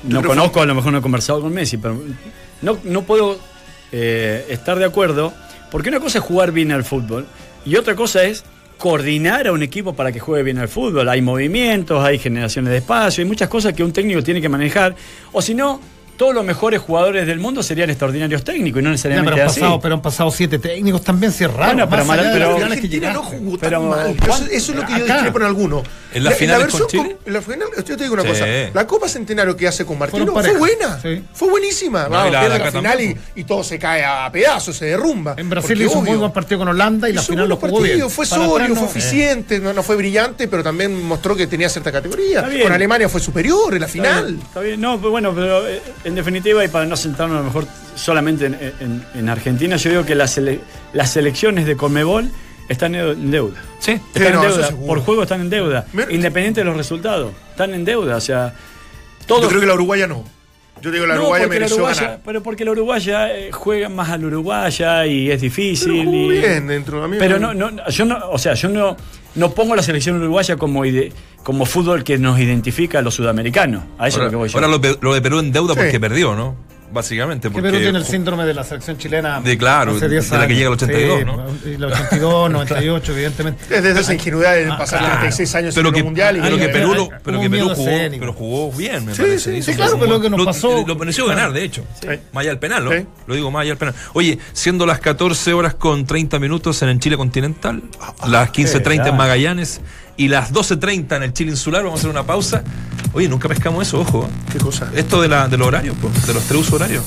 no conozco, a lo mejor no he conversado con Messi, pero no, no puedo eh, estar de acuerdo, porque una cosa es jugar bien al fútbol y otra cosa es coordinar a un equipo para que juegue bien al fútbol. Hay movimientos, hay generaciones de espacio, hay muchas cosas que un técnico tiene que manejar, o si no, todos los mejores jugadores del mundo serían extraordinarios técnicos y no necesariamente pero, han así. pasado, pero han pasado siete técnicos también, raro. Bueno, pero de pero- finales que no Pero, mal. ¿cuán- Eso, eso es lo que yo discrepo en alguno. ¿En las finales con versión Chile? en la final, yo te digo una Sí. cosa. La Copa Centenario que hace con Martino fue buena. sí. Fue buenísima. No, y la- la final y, todo se cae a pedazos, se derrumba. En Brasil hizo un muy buen partido con Holanda y la final lo jugó bien. partidos, Fue atrás fue no. eficiente, no, no fue brillante, pero también mostró que tenía cierta categoría. Bien. Con Alemania fue superior en la Está final. bien, Está bien, no, pero bueno, pero eh, en definitiva, y para no sentarnos a lo mejor solamente en, en- en Argentina, yo digo que las, sele- las selecciones de Conmebol están en deuda. Sí. Están Sí, en no, deuda. Por juego están en deuda. Mira- Independiente de los resultados. Están en deuda. O sea, todo. Yo creo que la Uruguaya no. Yo digo la No, Uruguaya porque la mereció uruguaya- ganar. pero porque la Uruguaya eh, juega más al Uruguaya y es difícil. Pero jugó y- bien dentro, mí pero no, no, yo no, o sea, yo no, no pongo la selección uruguaya como, ide- como fútbol que nos identifica a los sudamericanos. A eso es Ahora, lo que voy yo. ahora lo, de Perú en deuda Sí. porque perdió, ¿no? Básicamente. Que Porque, Perú tiene el síndrome de la selección chilena. De claro, hace 10 de la que llega al 82, Sí, ¿no? Y la 82, 98, evidentemente. Es desde esa ingenuidad de Ah, pasar claro. 36 años pero en el mundial y pero que Perú, lo, pero que jugó, pero jugó bien, me Sí, parece. sí, sí, claro, pero lo que nos pasó- Lo mereció ganar, de hecho. Sí. Más allá del penal, ¿no? Sí. Lo digo más allá del penal. Oye, siendo las 14 horas con 30 minutos en el Chile continental, las 15.30 en. Magallanes y las 12.30 en el Chile insular, vamos a hacer una pausa. Oye, nunca pescamos eso, ojo. ¿Qué cosa? Esto de, la, de los horarios, po, de los tres usos horarios.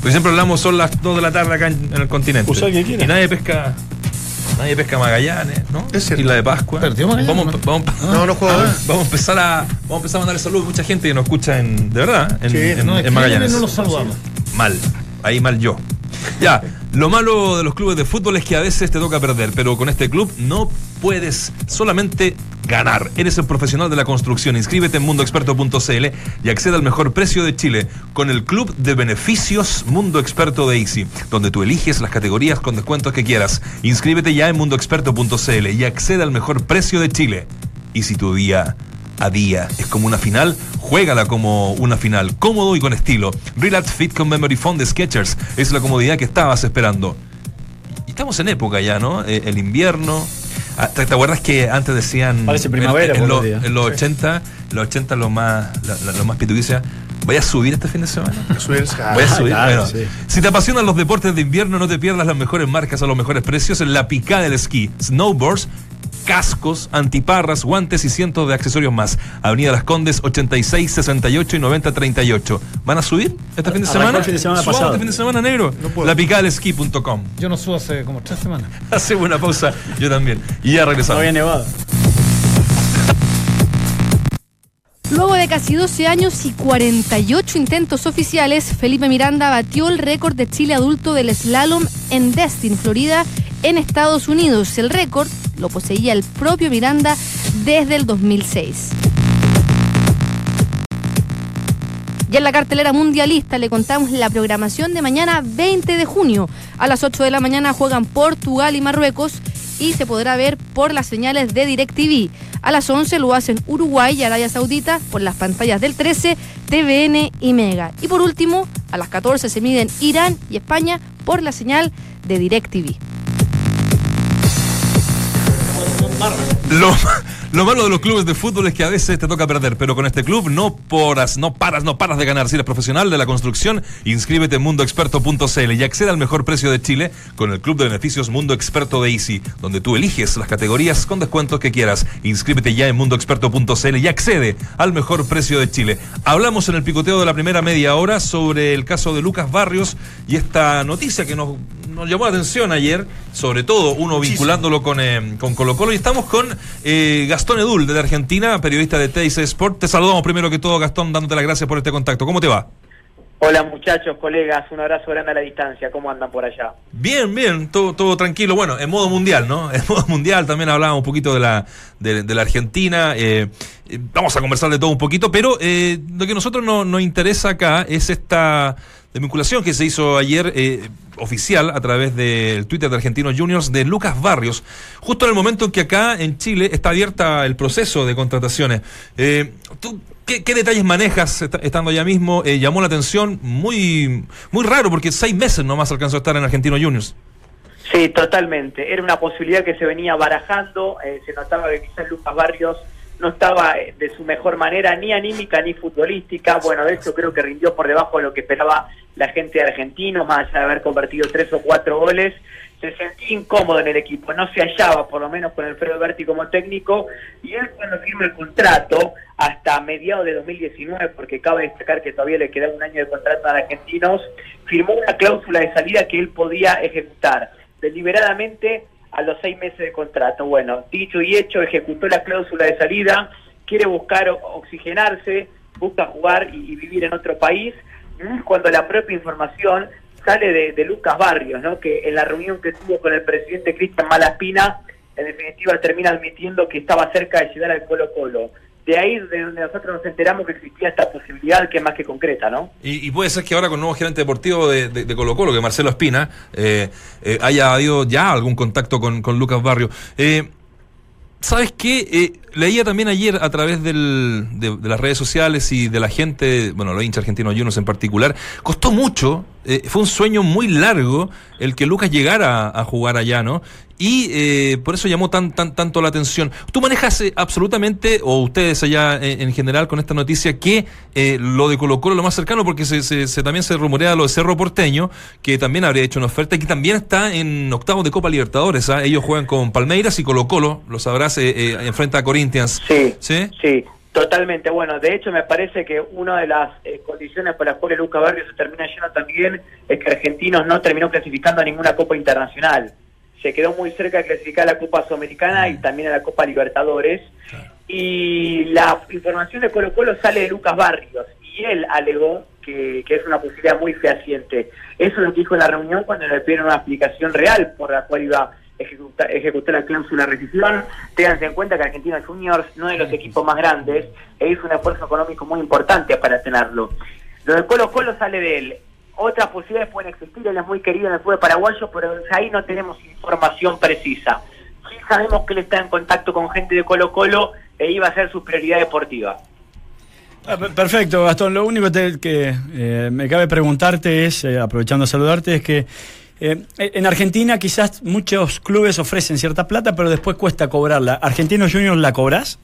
Porque siempre hablamos son las 2 de la tarde acá en, en el continente. Usa el que quiera. y nadie pesca. Nadie pesca Magallanes, ¿no? Es cierto. Isla de Pascua. Perdió Magallanes, Vamos, ¿no? vamos, No, no juega hoy. vamos a empezar a vamos a empezar a mandarle saludos a mucha gente que nos escucha en de verdad en, Sí, en- No, en Magallanes. no los saludamos. Mal, ahí mal yo. Ya, lo malo de los clubes de fútbol es que a veces te toca perder, pero con este club no puedes solamente ganar. Eres el profesional de la construcción. Inscríbete en mundoexperto.cl y acceda al mejor precio de Chile con el club de beneficios Mundo Experto de Easy, donde tú eliges las categorías con descuentos que quieras. Inscríbete ya en mundoexperto.cl y acceda al mejor precio de Chile. Y si tu día a día. Es como una final, juégala como una final, cómodo y con estilo. Relax Fit con Memory Foam de Skechers es la comodidad que estabas esperando. Y estamos en época ya, ¿no? Eh, el invierno. Ah, ¿Te, te acuerdas que antes decían. Parece primavera En, en por los- los 80, los 80 lo más, lo más pituquicia. ¿Voy a subir este fin de semana? Subir- Voy a subir. claro, Bueno, sí. Si te apasionan los deportes de invierno, no te pierdas las mejores marcas a los mejores precios en la picada del esquí. Snowboards, cascos, antiparras, guantes y cientos de accesorios más. Avenida Las Condes, 86, 68 y 90, 38. ¿Van a subir este fin de semana? el fin de semana ¿Subamos pasado. este fin de semana, negro? No puedo. La picada del esquí.com. Yo no subo hace como tres semanas. Hacemos una pausa, yo también. Y ya No regresamos. había nevado. Luego de casi 12 años y 48 intentos oficiales, Felipe Miranda batió el récord de Chile adulto del slalom en Destin, Florida, en Estados Unidos. El récord lo poseía el propio Miranda desde el 2006. Ya en la cartelera mundialista le contamos la programación de mañana 20 de junio. A las 8 de la mañana juegan Portugal y Marruecos y se podrá ver por las señales de DirecTV. A las 11 lo hacen Uruguay y Arabia Saudita por las pantallas del 13, TVN y Mega. Y por último, a las 14 se miden Irán y España por la señal de DirecTV. Lo, lo malo de los clubes de fútbol es que a veces te toca perder, pero con este club no poras, no paras, no paras de ganar. Si eres profesional de la construcción, inscríbete en mundoexperto.cl y acceda al mejor precio de Chile con el club de beneficios Mundo Experto de Easy, donde tú eliges las categorías con descuentos que quieras. Inscríbete ya en mundoexperto.cl y accede al mejor precio de Chile. Hablamos en el picoteo de la primera media hora sobre el caso de Lucas Barrios y esta noticia que nos, nos llamó la atención ayer, sobre todo uno vinculándolo con, eh, con Colo Colo. Y estamos con eh, Gastón Edul, de Argentina, periodista de TIC Sport. Te saludamos primero que todo, Gastón, dándote las gracias por este contacto. ¿Cómo te va? Hola muchachos, colegas, un abrazo grande a la distancia, ¿cómo andan por allá? Bien, bien, todo, todo tranquilo. Bueno, en modo mundial, ¿no? En modo mundial también hablábamos un poquito de la, de, de la Argentina. eh, eh, vamos a conversar de todo un poquito, pero eh, lo que a nosotros no- nos interesa acá es esta vinculación que se hizo ayer eh, oficial a través del Twitter de Argentinos Juniors de Lucas Barrios, justo en el momento en que acá en Chile está abierta el proceso de contrataciones. Eh, ¿tú qué, detalles manejas est- estando allá mismo? Eh, llamó la atención muy, muy raro porque seis meses nomás alcanzó a estar en Argentinos Juniors. Sí, totalmente. Era una posibilidad que se venía barajando. eh, se notaba que quizás Lucas Barrios no estaba eh, de su mejor manera, ni anímica ni futbolística. Bueno, de hecho creo que rindió por debajo de lo que esperaba la gente de más allá de haber convertido tres o cuatro goles. Se sentía incómodo en el equipo, no se hallaba, por lo menos con Alfredo Berti como técnico. Y él, cuando firma el contrato, hasta mediados de 2019, porque cabe destacar que todavía le queda un año de contrato a Argentinos, firmó una cláusula de salida que él podía ejecutar deliberadamente a los seis meses de contrato. Bueno, dicho y hecho, ejecutó la cláusula de salida, quiere buscar oxigenarse, busca jugar y, y vivir en otro país, mm, cuando la propia información sale de, de Lucas Barrios, ¿no? que en la reunión que tuvo con el presidente Cristian Malaspina, en definitiva termina admitiendo que estaba cerca de llegar al Colo Colo. De ahí de donde nosotros nos enteramos que existía esta posibilidad que es más que concreta, ¿no? Y, puede ser que ahora con el nuevo gerente deportivo de, de- de Colo Colo, que Marcelo Espina, eh, eh, haya habido ya algún contacto con, con Lucas Barrio. Eh, ¿Sabes qué? Eh, leía también ayer a través del, de, de las redes sociales y de la gente, bueno, los hinchas argentinos y unos en particular, costó mucho, eh, fue un sueño muy largo el que Lucas llegara a, a jugar allá, ¿no? Y eh, por eso llamó tan, tan, tanto la atención. ¿Tú manejas eh, absolutamente, o ustedes allá en, en general con esta noticia, que eh, lo de Colo Colo lo más cercano? Porque se, se, se- también se rumorea lo de Cerro Porteño, que también habría hecho una oferta y que también está en octavos de Copa Libertadores. ¿ah? Ellos juegan con Palmeiras y Colo Colo, lo sabrás, eh, eh, enfrenta a Corinthians. Sí, ¿Sí? sí, totalmente. Bueno, de hecho me parece que una de las eh, condiciones por las cuales Lucas Barrios se termina yendo también es que Argentinos no terminó clasificando a ninguna Copa Internacional. Se quedó muy cerca de clasificar a la Copa Sudamericana y también a la Copa Libertadores. Y la información de Colo Colo sale de Lucas Barrios y él alegó que, que es una posibilidad muy fehaciente. Eso es lo que dijo en la reunión cuando le pidieron una explicación real por la cual iba a ejecutar, ejecutar la cláusula rescisión. Ténganse en cuenta que Argentinos Juniors no de los equipos más grandes e hizo un esfuerzo económico muy importante para tenerlo. Lo de Colo Colo sale de él. Otras posibilidades pueden existir, él es muy querido en el fútbol paraguayo, pero ahí no tenemos información precisa. Sí sabemos que él está en contacto con gente de Colo Colo e iba a ser su prioridad deportiva. Ah, per- Perfecto, Gastón. Lo único que eh, me cabe preguntarte es, eh, aprovechando a saludarte, es que eh, en Argentina quizás muchos clubes ofrecen cierta plata, pero después cuesta cobrarla. ¿Argentinos Juniors la cobras?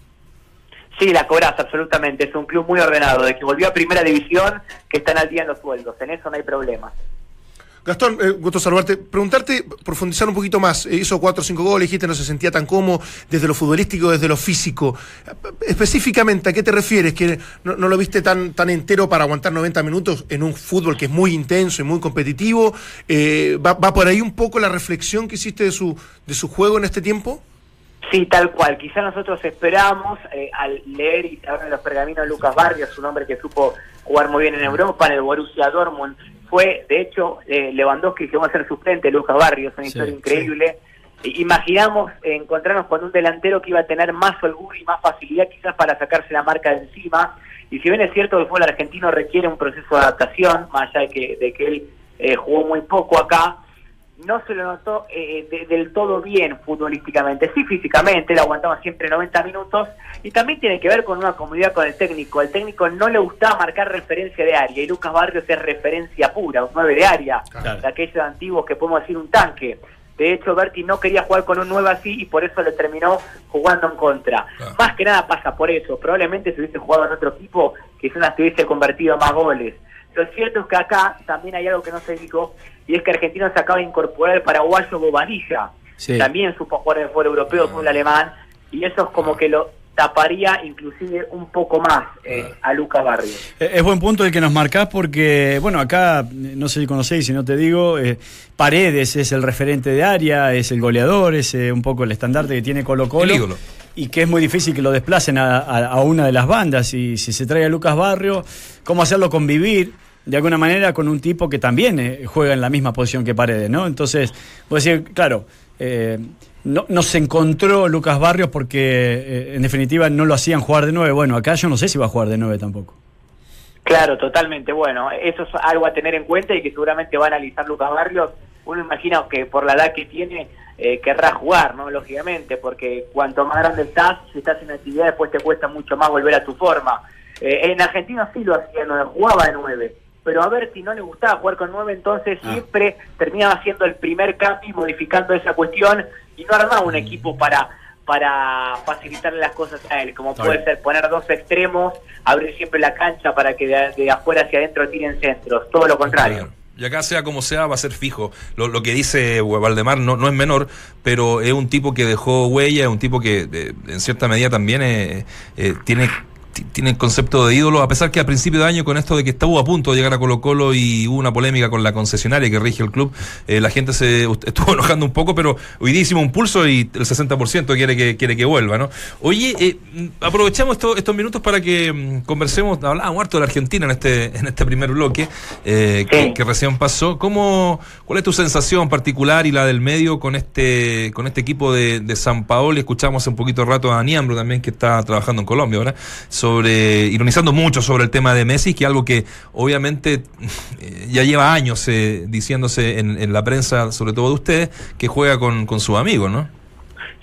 Sí, la cobras absolutamente. Es un club muy ordenado, de que volvió a primera división, que están al día en los sueldos. En eso no hay problema. Gastón, eh, gusto saludarte. Preguntarte, profundizar un poquito más. Eh, hizo cuatro o cinco goles, dijiste no se sentía tan cómodo desde lo futbolístico, desde lo físico. Específicamente, ¿a qué te refieres? ¿Que no, lo viste tan, tan entero para aguantar 90 minutos en un fútbol que es muy intenso y muy competitivo? Eh, ¿va, por ahí un poco la reflexión que hiciste de su, de su juego en este tiempo? Sí, tal cual. Quizá nosotros esperamos, al leer y saber los pergaminos de Lucas Barrios, un hombre que supo jugar muy bien en Europa, en el Borussia Dortmund, fue, de hecho, eh, Lewandowski que va a ser suplente, Lucas Barrios, una Sí, historia increíble. Imaginamos encontrarnos con un delantero que iba a tener más holgura y más facilidad quizás para sacarse la marca de encima. Y si bien es cierto que el fútbol argentino requiere un proceso de adaptación, más allá de que, de que él eh, jugó muy poco acá, no se lo notó eh, de- del todo bien futbolísticamente. Sí, físicamente, él aguantaba siempre 90 minutos y también tiene que ver con una comunidad con el técnico. El técnico no le gustaba marcar referencia de área y Lucas Barrios es referencia pura, un 9 de área, Claro. de aquellos antiguos que podemos decir un tanque. De hecho, Berti no quería jugar con un 9 así y por eso le terminó jugando en contra. Claro. Más que nada pasa por eso. Probablemente si hubiese jugado en otro equipo, quizás se hubiese convertido en más goles. Lo cierto es que acá también hay algo que no se dijo, y es que Argentina se acaba de incorporar el paraguayo Bobadilla. Sí. También supo jugar en el fútbol europeo, el fútbol alemán, y eso es como que lo taparía inclusive un poco más eh, a Lucas Barrios. Eh, Es buen punto el que nos marcás porque, bueno, acá, no sé si conocéis, si no te digo, eh, Paredes es el referente de área, es el goleador, es eh, un poco el estandarte que tiene Colo Colo. El ídolo. Y que es muy difícil que lo desplacen a, a- a una de las bandas. Y si se trae a Lucas Barrio, ¿cómo hacerlo convivir? De alguna manera con un tipo que también eh, juega en la misma posición que Paredes, ¿no? Entonces, vos decir, claro, eh, no, no se encontró Lucas Barrios porque eh, en definitiva no lo hacían jugar de nueve. Bueno, acá yo no sé si va a jugar de nueve tampoco. Claro, totalmente. Bueno, eso es algo a tener en cuenta y que seguramente va a analizar Lucas Barrios. Uno imagina que por la edad que tiene eh, querrá jugar, ¿no? Lógicamente, porque cuanto más grande estás, si estás en actividad, después te cuesta mucho más volver a tu forma. Eh, en Argentina sí lo hacía, no jugaba de nueve. Pero a ver si no le gustaba jugar con nueve, entonces Ah. siempre terminaba haciendo el primer cambio y modificando esa cuestión y no armaba un equipo para para facilitarle las cosas a él, como puede ser poner dos extremos, abrir siempre la cancha para que de, de afuera hacia adentro tiren centros, todo lo contrario. Claro. Y acá sea como sea, va a ser fijo. Lo, lo que dice Valdemar no, no es menor, pero es un tipo que dejó huella, es un tipo que de- en cierta medida también eh, eh, tiene ti- tiene el concepto de ídolo, a pesar que a principio de año con esto de que estuvo a punto de llegar a Colo Colo y hubo una polémica con la concesionaria que rige el club, eh, la gente se estuvo enojando un poco, pero hoy día hicimos un pulso y el 60% quiere que, quiere que vuelva, ¿no? Oye, eh, aprovechamos esto- estos minutos para que mm, conversemos, hablábamos harto de la Argentina en este, en este primer bloque eh, que, Sí. que recién pasó. ¿Cómo, ¿Cuál es tu sensación particular y la del medio con este, con este equipo de, de San Paolo? Escuchamos hace un poquito de rato a Niambro también, que está trabajando en Colombia ahora, sobre, ironizando mucho sobre el tema de Messi, que es algo que obviamente eh, ya lleva años eh, diciéndose en, en la prensa, sobre todo de ustedes, que juega con, con sus amigos, ¿no?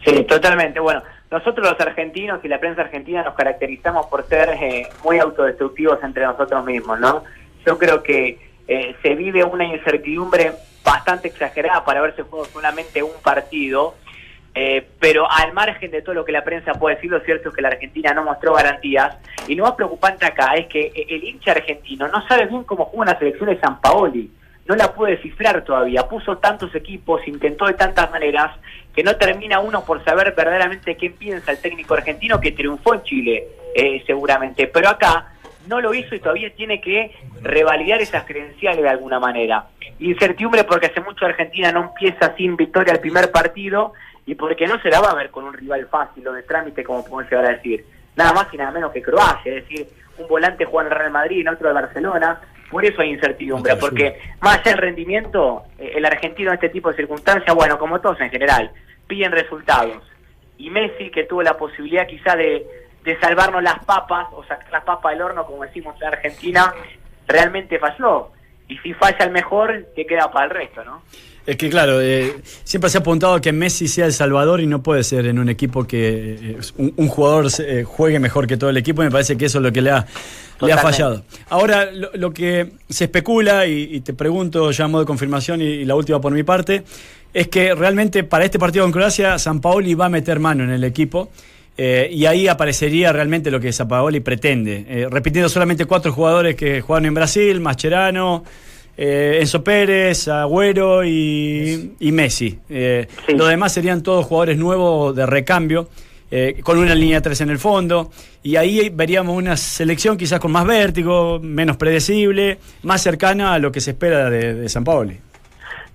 Sí, totalmente. Bueno, nosotros los argentinos y la prensa argentina nos caracterizamos por ser eh, muy autodestructivos entre nosotros mismos, ¿no? Yo creo que eh, se vive una incertidumbre bastante exagerada para haberse jugado solamente un partido, eh, pero al margen de todo lo que la prensa puede decir, lo cierto es que la Argentina no mostró garantías, y lo más preocupante acá es que el hincha argentino no sabe bien cómo juega una selección de San Paoli no la puede descifrar todavía. Puso tantos equipos, intentó de tantas maneras, que no termina uno por saber verdaderamente qué piensa el técnico argentino que triunfó en Chile, eh, seguramente. Pero acá no lo hizo y todavía tiene que revalidar esas credenciales de alguna manera. Incertidumbre porque hace mucho Argentina no empieza sin victoria el primer partido y porque no se la va a ver con un rival fácil o de trámite, como podemos llegar a decir. Nada más y nada menos que Croacia, es decir, un volante juega en el Real Madrid y otro de Barcelona por eso hay incertidumbre, porque más allá del rendimiento, eh, el argentino en este tipo de circunstancias, bueno, como todos en general, piden resultados. Y Messi, que tuvo la posibilidad quizá de, de salvarnos las papas, o sacar las papas del horno, como decimos en Argentina, realmente falló. Y si falla el mejor, ¿qué queda para el resto, no? Es que claro, eh, siempre se ha apuntado que Messi sea el salvador y no puede ser en un equipo que eh, un, jugador eh, juegue mejor que todo el equipo y me parece que eso es lo que le ha, le ha fallado. Ahora, lo, que se especula, y, te pregunto ya a modo de confirmación y, la última por mi parte, es que realmente para este partido con Croacia, San Paoli va a meter mano en el equipo. Y ahí aparecería realmente lo que Paoli pretende. repitiendo solamente cuatro jugadores que jugaron en Brasil, Mascherano, eh, Enzo Pérez, Agüero y, Messi. Eh, Los demás serían todos jugadores nuevos de recambio, eh, con una línea 3 en el fondo. Y ahí veríamos una selección quizás con más vértigo, menos predecible, más cercana a lo que se espera de, San Paoli.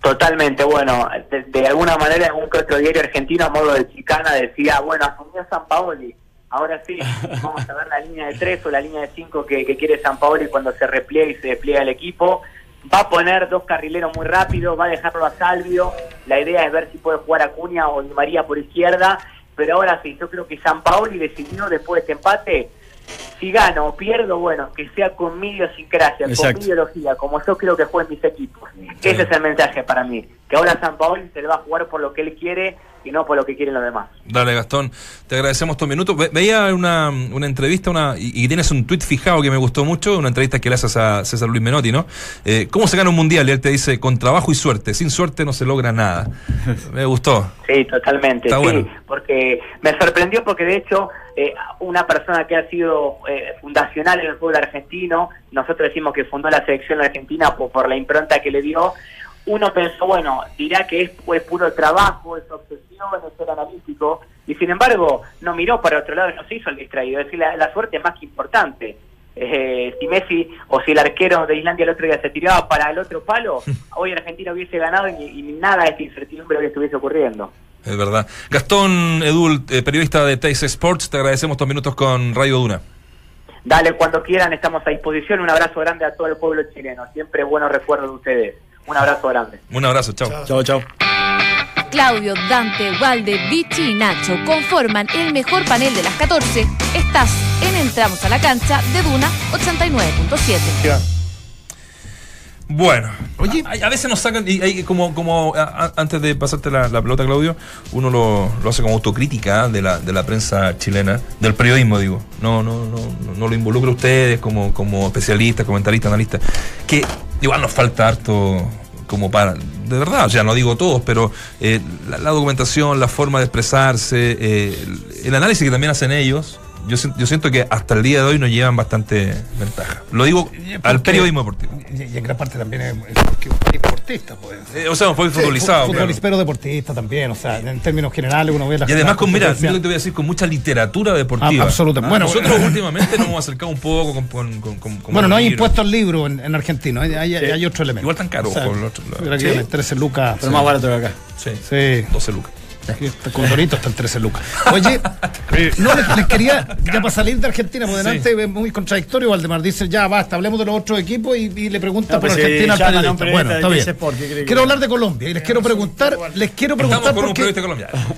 Totalmente, bueno, de, alguna manera un que otro diario argentino a modo de chicana decía, bueno, asumió San Paoli, ahora sí, vamos a ver la línea de 3 o la línea de 5 que, que quiere San Paoli cuando se repliega y se despliega el equipo va a poner dos carrileros muy rápidos, va a dejarlo a Salvio, la idea es ver si puede jugar a Cuña o María por izquierda, pero ahora sí, yo creo que San Paoli decidió después de este empate, si gano o pierdo, bueno, que sea con mi idiosincrasia, con mi ideología, como yo creo que fue en mis equipos. Ese es el mensaje para mí, que ahora San Paoli se le va a jugar por lo que él quiere y no por lo que quieren los demás. Dale, Gastón, te agradecemos estos minutos. veía una, una entrevista una y, tienes un tuit fijado que me gustó mucho, una entrevista que le haces a César Luis Menotti, ¿no? Eh, ¿Cómo se gana un mundial? Y él te dice, con trabajo y suerte. Sin suerte no se logra nada. me gustó. Sí, totalmente. sí, porque me sorprendió porque de hecho eh, una persona que ha sido eh, fundacional en el fútbol argentino, nosotros decimos que fundó la selección argentina por, por la impronta que le dio, uno pensó, bueno, dirá que es, puro trabajo, es obsesión, es ser analítico, y sin embargo no miró para otro lado y no se hizo el distraído. Es decir, la, suerte es más que importante. Eh, si Messi o si el arquero de Islandia el otro día se tiraba para el otro palo, hoy Argentina hubiese ganado y, nada de esta incertidumbre que estuviese ocurriendo. Es verdad. Gastón Edul, eh, periodista de Teis Sports, te agradecemos estos minutos con Radio Duna. Dale, cuando quieran, estamos a disposición. Un abrazo grande a todo el pueblo chileno. Siempre buenos recuerdos de ustedes. Un abrazo grande. Un abrazo, chao. Chao, chao. Claudio, Dante, Valde, Vichy y Nacho conforman el mejor panel de las 14. Estás en Entramos a la cancha de Duna 89.7. Bueno, Oye, a, veces nos sacan, y, como, como antes de pasarte la, pelota, Claudio, uno lo, hace como autocrítica de la, de la prensa chilena, del periodismo, digo. No, no, no, no lo involucra ustedes como, como especialistas, comentaristas, analistas. Que igual nos falta harto como para, de verdad, o sea, no digo todos, pero eh, la, documentación, la forma de expresarse, eh, el análisis que también hacen ellos, yo, yo, siento que hasta el día de hoy nos llevan bastante ventaja. Lo digo al periodismo deportivo. Y, en gran parte también es, porque un deportista, pues. Eh, o sea, fue futbolizado. pero deportista también, o sea, en términos generales uno ve la Y además, con, mira, te voy a decir, con mucha literatura deportiva. Ah, absolutamente. bueno, nosotros últimamente nos hemos acercado un poco con. con, bueno, no hay impuestos al libro en, en Argentina, hay, hay, otro elemento. Igual tan caro. O sea, por ¿sí? 13 lucas. Pero más barato que acá. Sí. sí. 12 lucas. Con Dorito están 13 lucas. Oye, no les, quería, ya para salir de Argentina, por delante es muy contradictorio. Valdemar dice, ya basta, hablemos de los otros equipos y, le pregunta por pues Argentina al periodista. bueno, está bien. quiero hablar de Colombia y les quiero preguntar, les quiero preguntar porque,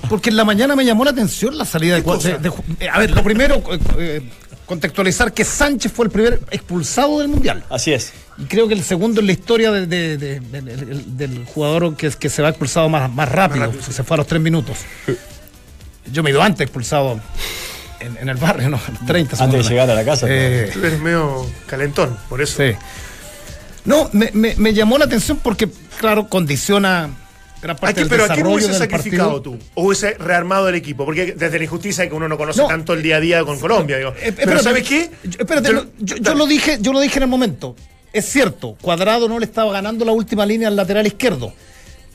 porque en la mañana me llamó la atención la salida de, de, a ver, lo primero, eh, eh, contextualizar que Sánchez fue el primer expulsado del Mundial. Así es. Y creo que el segundo en la historia del jugador que, que se va expulsado más, más rápido, se fue a los tres minutos. Yo me he ido antes expulsado en, en el barrio, ¿no? 30 Antes de llegar a la casa. Eh, Tú eres medio calentón, por eso. Sí. No, me, me- me llamó la atención porque, claro, condiciona gran parte Aquí, del pero ¿a quién hubiese sacrificado partido. tú? ¿O hubiese rearmado el equipo? Porque desde la injusticia que uno no conoce No. tanto el día a día con Colombia. Digo. Eh, pero espérate, ¿sabes qué? yo- espérate, Yo- no, yo, yo lo dije, yo lo dije en el momento. Es cierto, Cuadrado no le estaba ganando la última línea al lateral izquierdo.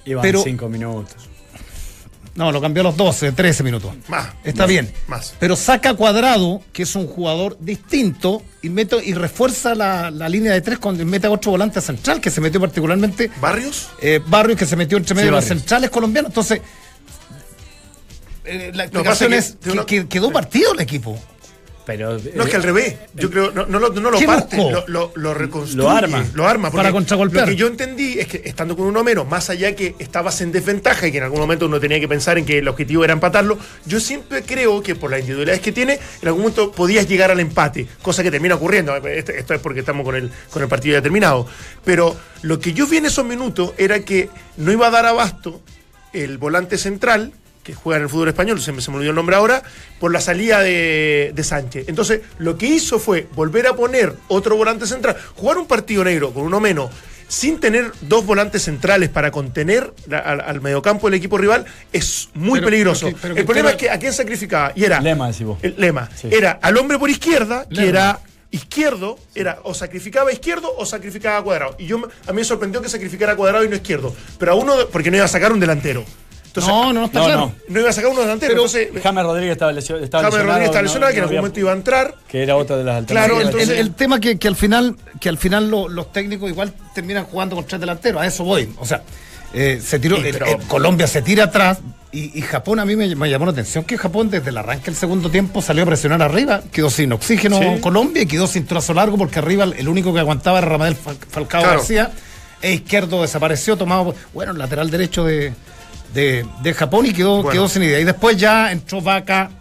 Iban pero- cinco minutos. No, lo cambió a los 12, 13 minutos. Más. Está Más. bien. Más. Pero saca a Cuadrado, que es un jugador distinto, y, mete, y refuerza la, la línea de tres con mete a otro volante central, que se metió particularmente ¿Barrios? eh, Barrios, que se metió entre medio de los centrales colombianos. Entonces, eh, la explicación es es que que, uno- que quedó partido el equipo. Pero, No, es que al revés. Yo creo, no, no, lo- no lo ¿Qué parte, lo, lo, lo reconstruye. Lo arma. Lo arma. Para contragolpear. Lo que yo entendí es que estando con uno menos, más allá que estabas en desventaja y que en algún momento uno tenía que pensar en que el objetivo era empatarlo, yo siempre creo que por las individualidades que tiene, en algún momento podías llegar al empate, cosa que termina ocurriendo. Esto, esto es porque estamos con el, con el partido ya terminado. Pero lo que yo vi en esos minutos era que no iba a dar abasto el volante central que juega en el fútbol español, se me, se me olvidó el nombre ahora, por la salida de, de Sánchez. Entonces, lo que hizo fue volver a poner otro volante central, jugar un partido negro con uno menos, sin tener dos volantes centrales para contener la- al, al mediocampo del equipo rival, es muy Pero- peligroso. pero que- pero el problema era- es que a quién sacrificaba. Y era. Lema, decís vos. El lema. Sí. Era al hombre por izquierda, que era izquierdo, era o sacrificaba izquierdo o sacrificaba a cuadrado. Y yo a mí me sorprendió que sacrificara a cuadrado y no izquierdo. Pero a uno, porque no iba a sacar un delantero. Entonces, no, no, está no, claro. no. no iba a sacar uno delantero. Pero entonces, James Rodríguez estaba, lesio- estaba James lesionado. Rodríguez está no- lesionado, que en algún momento iba a entrar. Que era otra de las Claro, alternativas. entonces- el, el tema que, que al final, que al final lo- los técnicos igual terminan jugando con tres delanteros, a eso voy. O sea, eh, se tiró, Sí, eh, pero- eh, Colombia se tira atrás y, y Japón a mí me, me llamó la atención que Japón desde el arranque del segundo tiempo salió a presionar arriba, quedó sin oxígeno Sí. Colombia y quedó sin trazo largo porque arriba el único que aguantaba era Ramadel Fal- Falcao Claro. García, e izquierdo desapareció, tomado, bueno, el lateral derecho de, de, de Japón y quedó, Bueno. quedó sin idea. Y después ya entró Vaca.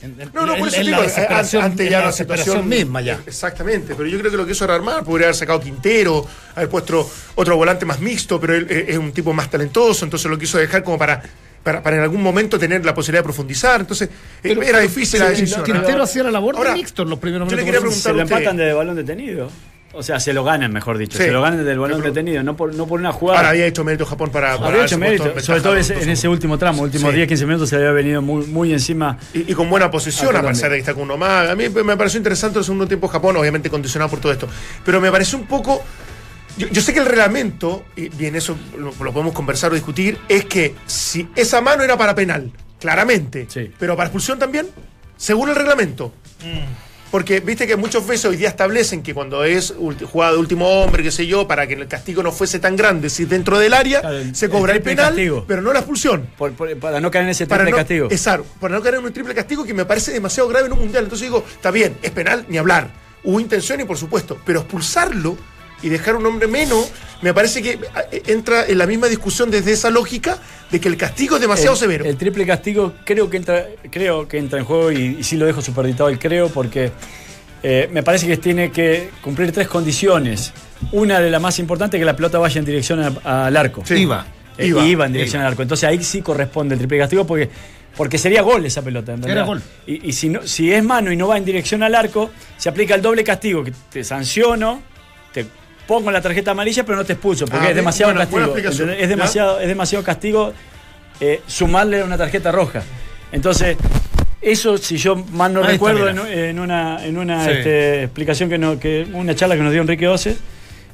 En, en- No, no, por eso en digo, eh, ante ya la situación misma ya. Exactamente, pero yo creo que lo que hizo era armar, podría haber sacado Quintero, haber puesto otro volante más mixto, pero él eh, es un tipo más talentoso, entonces lo quiso dejar como para, para, para en algún momento tener la posibilidad de profundizar. Entonces, eh, era difícil la decisión. Quintero ¿no? hacía la labor Ahora, de mixto en los primeros yo le quería Se preguntar a usted. empatan de balón detenido. O sea, se lo ganan, mejor dicho. Sí. Se lo ganan del balón Pero- detenido, no por, no por una jugada. Ahora había hecho mérito Japón para. para Había hecho mérito, en sobre todo en ese último tramo, últimos Sí. 10-15 minutos se había venido muy, muy encima. Y, y con buena posición, A pesar de que está con uno más. A mí me pareció interesante el segundo tiempo Japón, obviamente condicionado por todo esto. Pero me pareció un poco. Yo, yo sé que el reglamento, y bien, eso lo, lo podemos conversar o discutir, es que si esa mano era para penal, claramente, Sí. pero para expulsión también, según el reglamento. Porque viste que muchas veces hoy día establecen que cuando es jugada de último hombre, qué sé yo, para que el castigo no fuese tan grande, si dentro del área Claro, se cobra el, penal, castigo. pero no la expulsión por- por- para no caer en ese para triple no, castigo. Exacto, para no caer en un triple castigo que me parece demasiado grave en un mundial. Entonces digo, está bien, es penal, ni hablar. Hubo intención y por supuesto, pero expulsarlo y dejar un hombre menos, me parece que eh, entra en la misma discusión desde esa lógica de que el castigo es demasiado el, severo. El triple castigo creo que entra, creo que entra en juego y, y sí lo dejo superditado el creo porque eh, me parece que tiene que cumplir tres condiciones. Una de las más importantes que la pelota vaya en dirección a- al arco. Sí. Iba. Eh, Iba. iba, en dirección al arco. Entonces ahí sí corresponde el triple castigo porque, porque sería gol esa pelota. en Era gol. Y, y si, no, si es mano y no va en dirección al arco, se aplica el doble castigo, que te sanciono, pongo la tarjeta amarilla, pero no te expulso, porque Ah, es demasiado buena castigo. Es demasiado, es demasiado castigo eh, sumarle una tarjeta roja. Entonces, eso, si yo mal no Ahí está, recuerdo, en, una, en una Sí. este, explicación que, no, que una charla que nos dio Enrique Oces,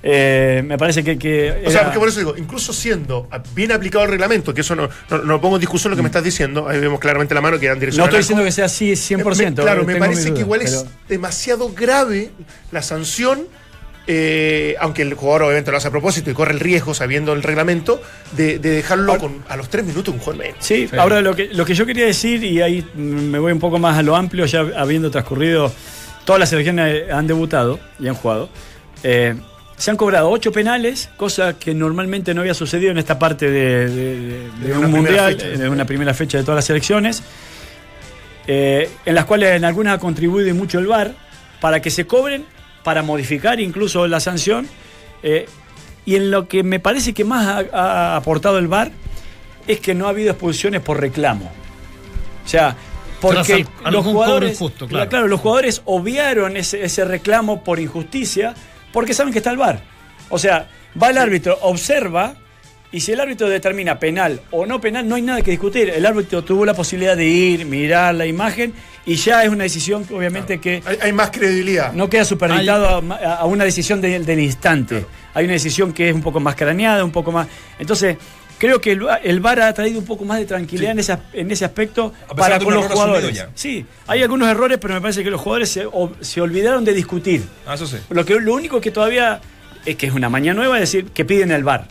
eh, me parece que, que O sea, porque por eso digo, incluso siendo bien aplicado el reglamento, que eso no, no, no pongo en discusión lo que me estás diciendo, ahí vemos claramente la mano que en dirección no estoy arco. diciendo que sea así 100%. Me- claro, eh, me parece que igual es demasiado grave la sanción, eh, aunque el jugador obviamente lo hace a propósito y corre el riesgo, sabiendo el reglamento, de, de dejarlo con, a los tres minutos un jugador menos. Sí, ahora lo que, lo que yo quería decir, y ahí me voy un poco más a lo amplio, ya habiendo transcurrido, todas las selecciones han debutado y han jugado. eh, se han cobrado ocho penales, cosa que normalmente no había sucedido en esta parte de, de- de- de De un mundial, fecha. de una primera fecha de todas las selecciones, eh, en las cuales en algunas ha contribuido mucho el VAR para que se cobren, para modificar incluso la sanción. eh, y en lo que me parece que más ha, ha aportado el VAR es que no ha habido expulsiones por reclamo. sea, porque al- los jugadores, injusto, claro. claro, los jugadores obviaron ese, ese reclamo por injusticia porque saben que está el VAR. O sea, va el árbitro, observa y si el árbitro determina penal o no penal, no hay nada que discutir. El árbitro tuvo la posibilidad de ir, mirar la imagen y ya es una decisión que obviamente que Hay, hay más credibilidad. no queda superditado a, a una decisión de- del instante. Hay una decisión que es un poco más craneada, un poco más. Entonces, creo que el, el VAR ha traído un poco más de tranquilidad en, ese, en ese aspecto A pesar para de con los jugadores. ya. Sí, hay algunos errores, pero me parece que los jugadores se, o- se olvidaron de discutir. Ah, eso sí. Lo, que, lo único que todavía es que es una mañana nueva, es decir, que piden el VAR.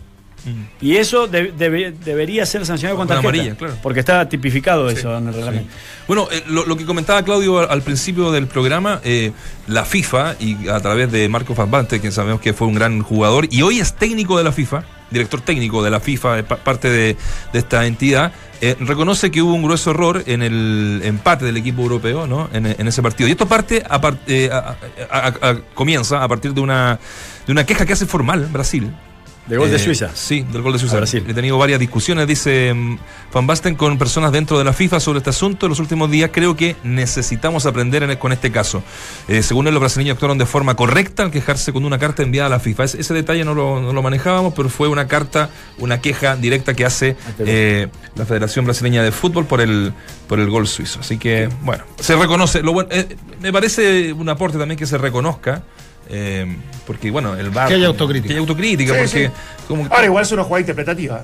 Y eso de- debe- debería ser sancionado con Con tarjeta. amarilla, claro. Porque está tipificado eso en el reglamento. Bueno, eh, lo, lo que comentaba Claudio al, al principio del programa, eh, la FIFA, y a través de Marco Van Basten, que sabemos que fue un gran jugador, y hoy es técnico de la FIFA, director técnico de la FIFA, eh, pa- parte de, de esta entidad, eh, reconoce que hubo un grueso error en el empate del equipo europeo ¿no? en, en ese partido. Y esto parte a par- a- a- a- a- comienza a partir de una, de una queja que hace formal Brasil. De gol de Eh, Suiza. Sí, del gol de Suiza. Brasil. He tenido varias discusiones, dice mm, Van Basten, con personas dentro de la FIFA sobre este asunto. En los últimos días creo que necesitamos aprender en- con este caso. Eh, según él, los brasileños actuaron de forma correcta al quejarse con una carta enviada a la FIFA. Es- ese detalle no lo, no lo manejábamos, pero fue una carta, una queja directa que hace eh, la Federación Brasileña de Fútbol por el, por el gol suizo. Así que, bueno, se reconoce. Lo bueno, eh, me parece un aporte también que se reconozca. Eh, porque bueno, el VAR. Que haya autocrítica. Que haya autocrítica, Sí, porque sí. como que- Ahora igual es una jugada interpretativa.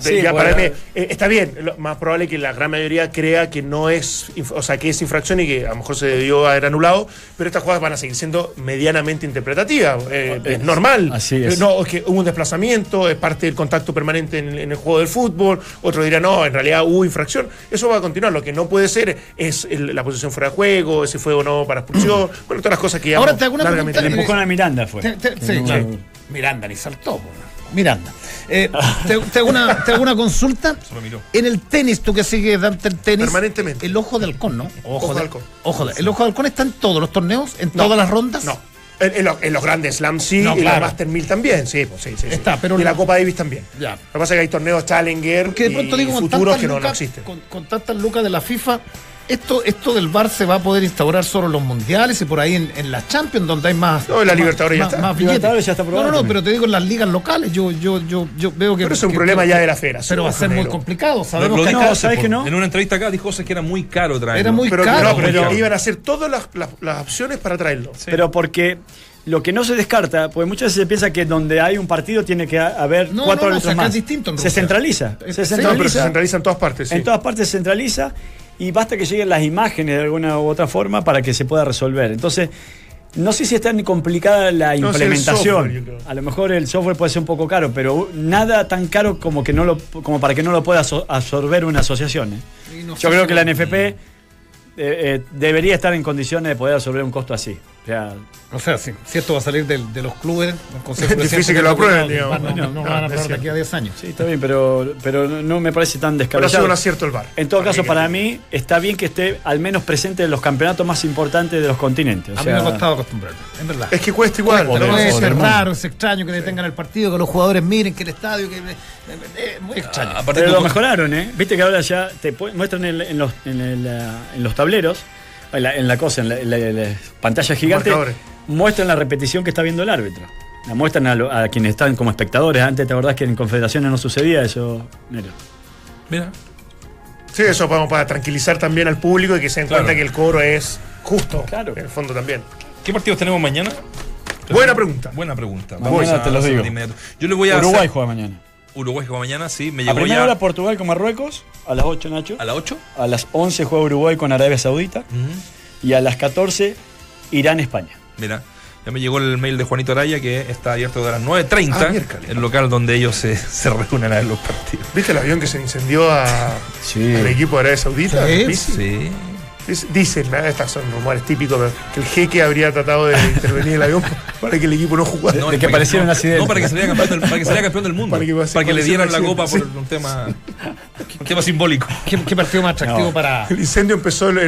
Sí, ya bueno. para mí, eh, está bien, lo más probable que la gran mayoría crea que no es, o sea, que es infracción y que a lo mejor se debió haber anulado, pero estas jugadas van a seguir siendo medianamente interpretativas. eh, es normal. Así es. No, es que hubo un desplazamiento, es parte del contacto permanente en, en el juego del fútbol. Otro dirá, no, en realidad hubo infracción. Eso va a continuar. Lo que no puede ser es el- la posición fuera de juego, si fue o no para expulsión. bueno, todas las cosas que ya Ahora te hago una pregunta, El empujón a Miranda fue. Te- te- sí, En una- claro. Miranda ni saltó. po. Miranda. Eh, te, te hago una, te hago una consulta. Solo miró. En el tenis, tú que sigues dante el tenis. Permanentemente. El ojo de halcón, ¿no? Ojo de halcón. Ojo de- el ojo de halcón está en todos los torneos, en No, todas las rondas. No. En, en los, en los grandes slams sí, No, y claro. la Master 1000 también, sí, pues, sí, sí, sí. Está, pero y la no- Copa Davis también. Ya. Lo que pasa es que hay torneos Challenger Porque de pronto y digo, futuros que no, existen. con, con tantas lucas de la FIFA, esto, esto del VAR se va a poder instaurar solo en los mundiales y por ahí en, en la Champions, donde hay más. No, en la más- Libertadores ya está. más. Libertadores ya está aprobado No, no, pero te digo en las ligas locales. Yo, yo, yo, yo veo que. Pero es un que- problema que- ya de la federación, Pero va a ser muy complicado. Sabemos Lo que No, ¿sabes por- que no? En una entrevista acá dijo José que era muy caro traerlo. Era muy Pero, caro. no, pero pero- iban a hacer todas las, las- las opciones para traerlo. Pero porque lo que no se descarta, porque muchas veces se piensa que donde hay un partido tiene que haber No, cuatro no, no, árbitros más. es distinto en se centraliza. Eh, Se sí, No, pero se centraliza. centraliza en todas partes. sí. En todas partes se centraliza y basta que lleguen las imágenes de alguna u otra forma para que se pueda resolver. Entonces, no sé si está ni complicada la No, implementación. software, a lo mejor el software puede ser un poco caro, pero nada tan caro como que no lo como para que no lo pueda absorber una asociación. ¿eh? No Yo creo que la NFP eh, eh, debería estar en condiciones de poder absorber un costo así. O sea, O sea, si, si esto va a salir del- de, los clubes, Es difícil que lo aprueben, no- digamos. No, no, no No, van a es aprobar de aquí a 10 años. sí, está bien, pero, pero no- me parece tan Pero ha descabellado. sido un acierto el VAR. En todo caso, mí, para mí está bien que esté al menos presente en los campeonatos más importantes de los continentes. O A mí me ha costado acostumbrarme, en verdad. Es que cuesta igual. ¿no? de- raro, es extraño que detengan el partido, que los jugadores miren que el estadio, que es muy extraño. A partir Pero de lo mejoraron, ¿eh? Viste que ahora ya te muestran en, en los, en, el, ah, en los tableros, en la, en la cosa, en la, en la- en la pantalla gigante, Marcadores. muestran la repetición que está viendo el árbitro. La muestran a, lo- a quienes están como espectadores. Antes, ¿te acordás que en confederaciones no sucedía eso? Mira. Mira. Sí, eso vamos para tranquilizar también al público y que se den Claro. cuenta que el cobro es justo. Claro. En el fondo también. ¿Qué partidos tenemos mañana? Buena pregunta. Buena pregunta. Mañana te los digo. Yo le voy a Uruguay hacer- juega mañana. Uruguay juega mañana, sí. Me A llegó primera ya hora Portugal con Marruecos, a las 8 Nacho. a las 8. A las 11 juega Uruguay con Arabia Saudita. Y a las 14 Irán-España. Mira, ya me llegó el mail de Juanito Araya que está abierto de las 9.30, Ah, el local donde ellos se, se reúnen a ver los partidos. ¿Viste el avión que se incendió a, Sí. al equipo de Arabia Saudita? Sí. Es- dicen, ¿no? estas son rumores típicos, pero que el jeque habría tratado de intervenir en el avión para que el equipo no jugara. No, De que para pareciera un accidente. No, para que saliera campeón del, para que saliera campeón del mundo. Para que Para que, le dieran la copa por un tema, un tema simbólico. ¿Qué, qué partido más atractivo No. para. El incendio empezó en,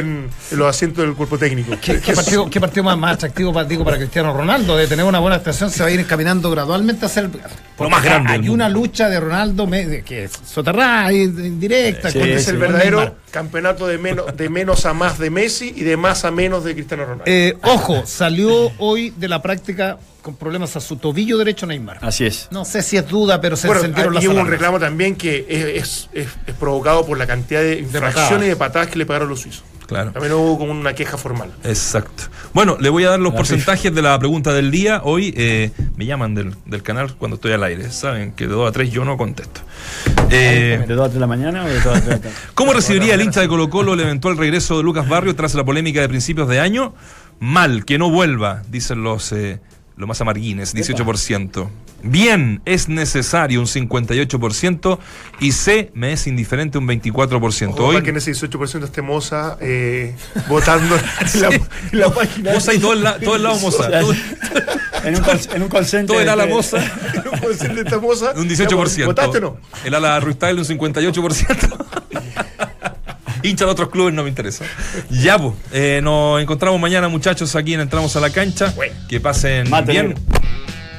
en los asientos del cuerpo técnico. ¿Qué, qué partido, qué partido más, más atractivo para, digo, para Cristiano Ronaldo? De tener una buena actuación, se va a ir caminando gradualmente a ser. porque más grande Hay una lucha de Ronaldo que es soterrada, y indirecta. Sí, es el verdadero campeonato de menos, de menos a más de Messi y de más a menos de Cristiano Ronaldo. Eh, ojo, salió hoy de la práctica con problemas a su tobillo derecho Neymar. Así es. No sé si es duda, pero se bueno, encendieron las aquí hubo un reclamo también que es, es- es- es provocado por la cantidad de infracciones y de patadas que le pagaron los suizos. Claro. También hubo como una queja formal. Exacto. Bueno, le voy a dar los La porcentajes de la pregunta del día. Hoy eh, me llaman del, del canal cuando estoy al aire. Saben que de 2 a 3 yo no contesto. Eh, ¿De 2 a 3 de la mañana o de 2 a 3 de la tarde? ¿Cómo recibiría el hincha de Colo Colo el eventual regreso de Lucas Barrio tras la polémica de principios de año? Mal, que no vuelva, dicen los, eh, los más amarguines, 18%. Bien, es necesario un 58% y C, me es indiferente un 24%. Ojo, Hoy, para que en ese 18% esté Moza eh, votando en, la, en la página. Moza y todo el, la- todo el lado Moza. Todo, En un call, en un call center. todo el ala Moza. No puede ser de esta Moza. Un 18%. ¿Votaste o no? El ala Ruiz un 58%. Hincha de otros clubes no me interesa. Ya, pues. eh, nos encontramos mañana, muchachos, aquí en Entramos a la Cancha. Que pasen Mate, bien. negro.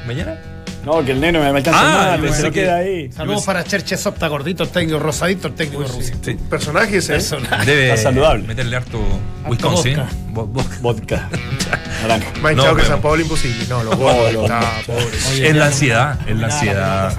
¿Mañana? No, que el negro me alcanza Ah, más, pensé lo que- queda ahí. Saludos para Cherche Sopta, gordito el técnico, rosadito el técnico de Rusia. Sí. Personaje ese. ¿eh? Personal. Debe Está saludable. meterle harto Wisconsin. vodka. Vo- vodka. Vodka. Naranja. Más No, hinchado que San Pablo imposible. No, los los- Ah, pobre. Oye, Es la ansiedad, es la ansiedad.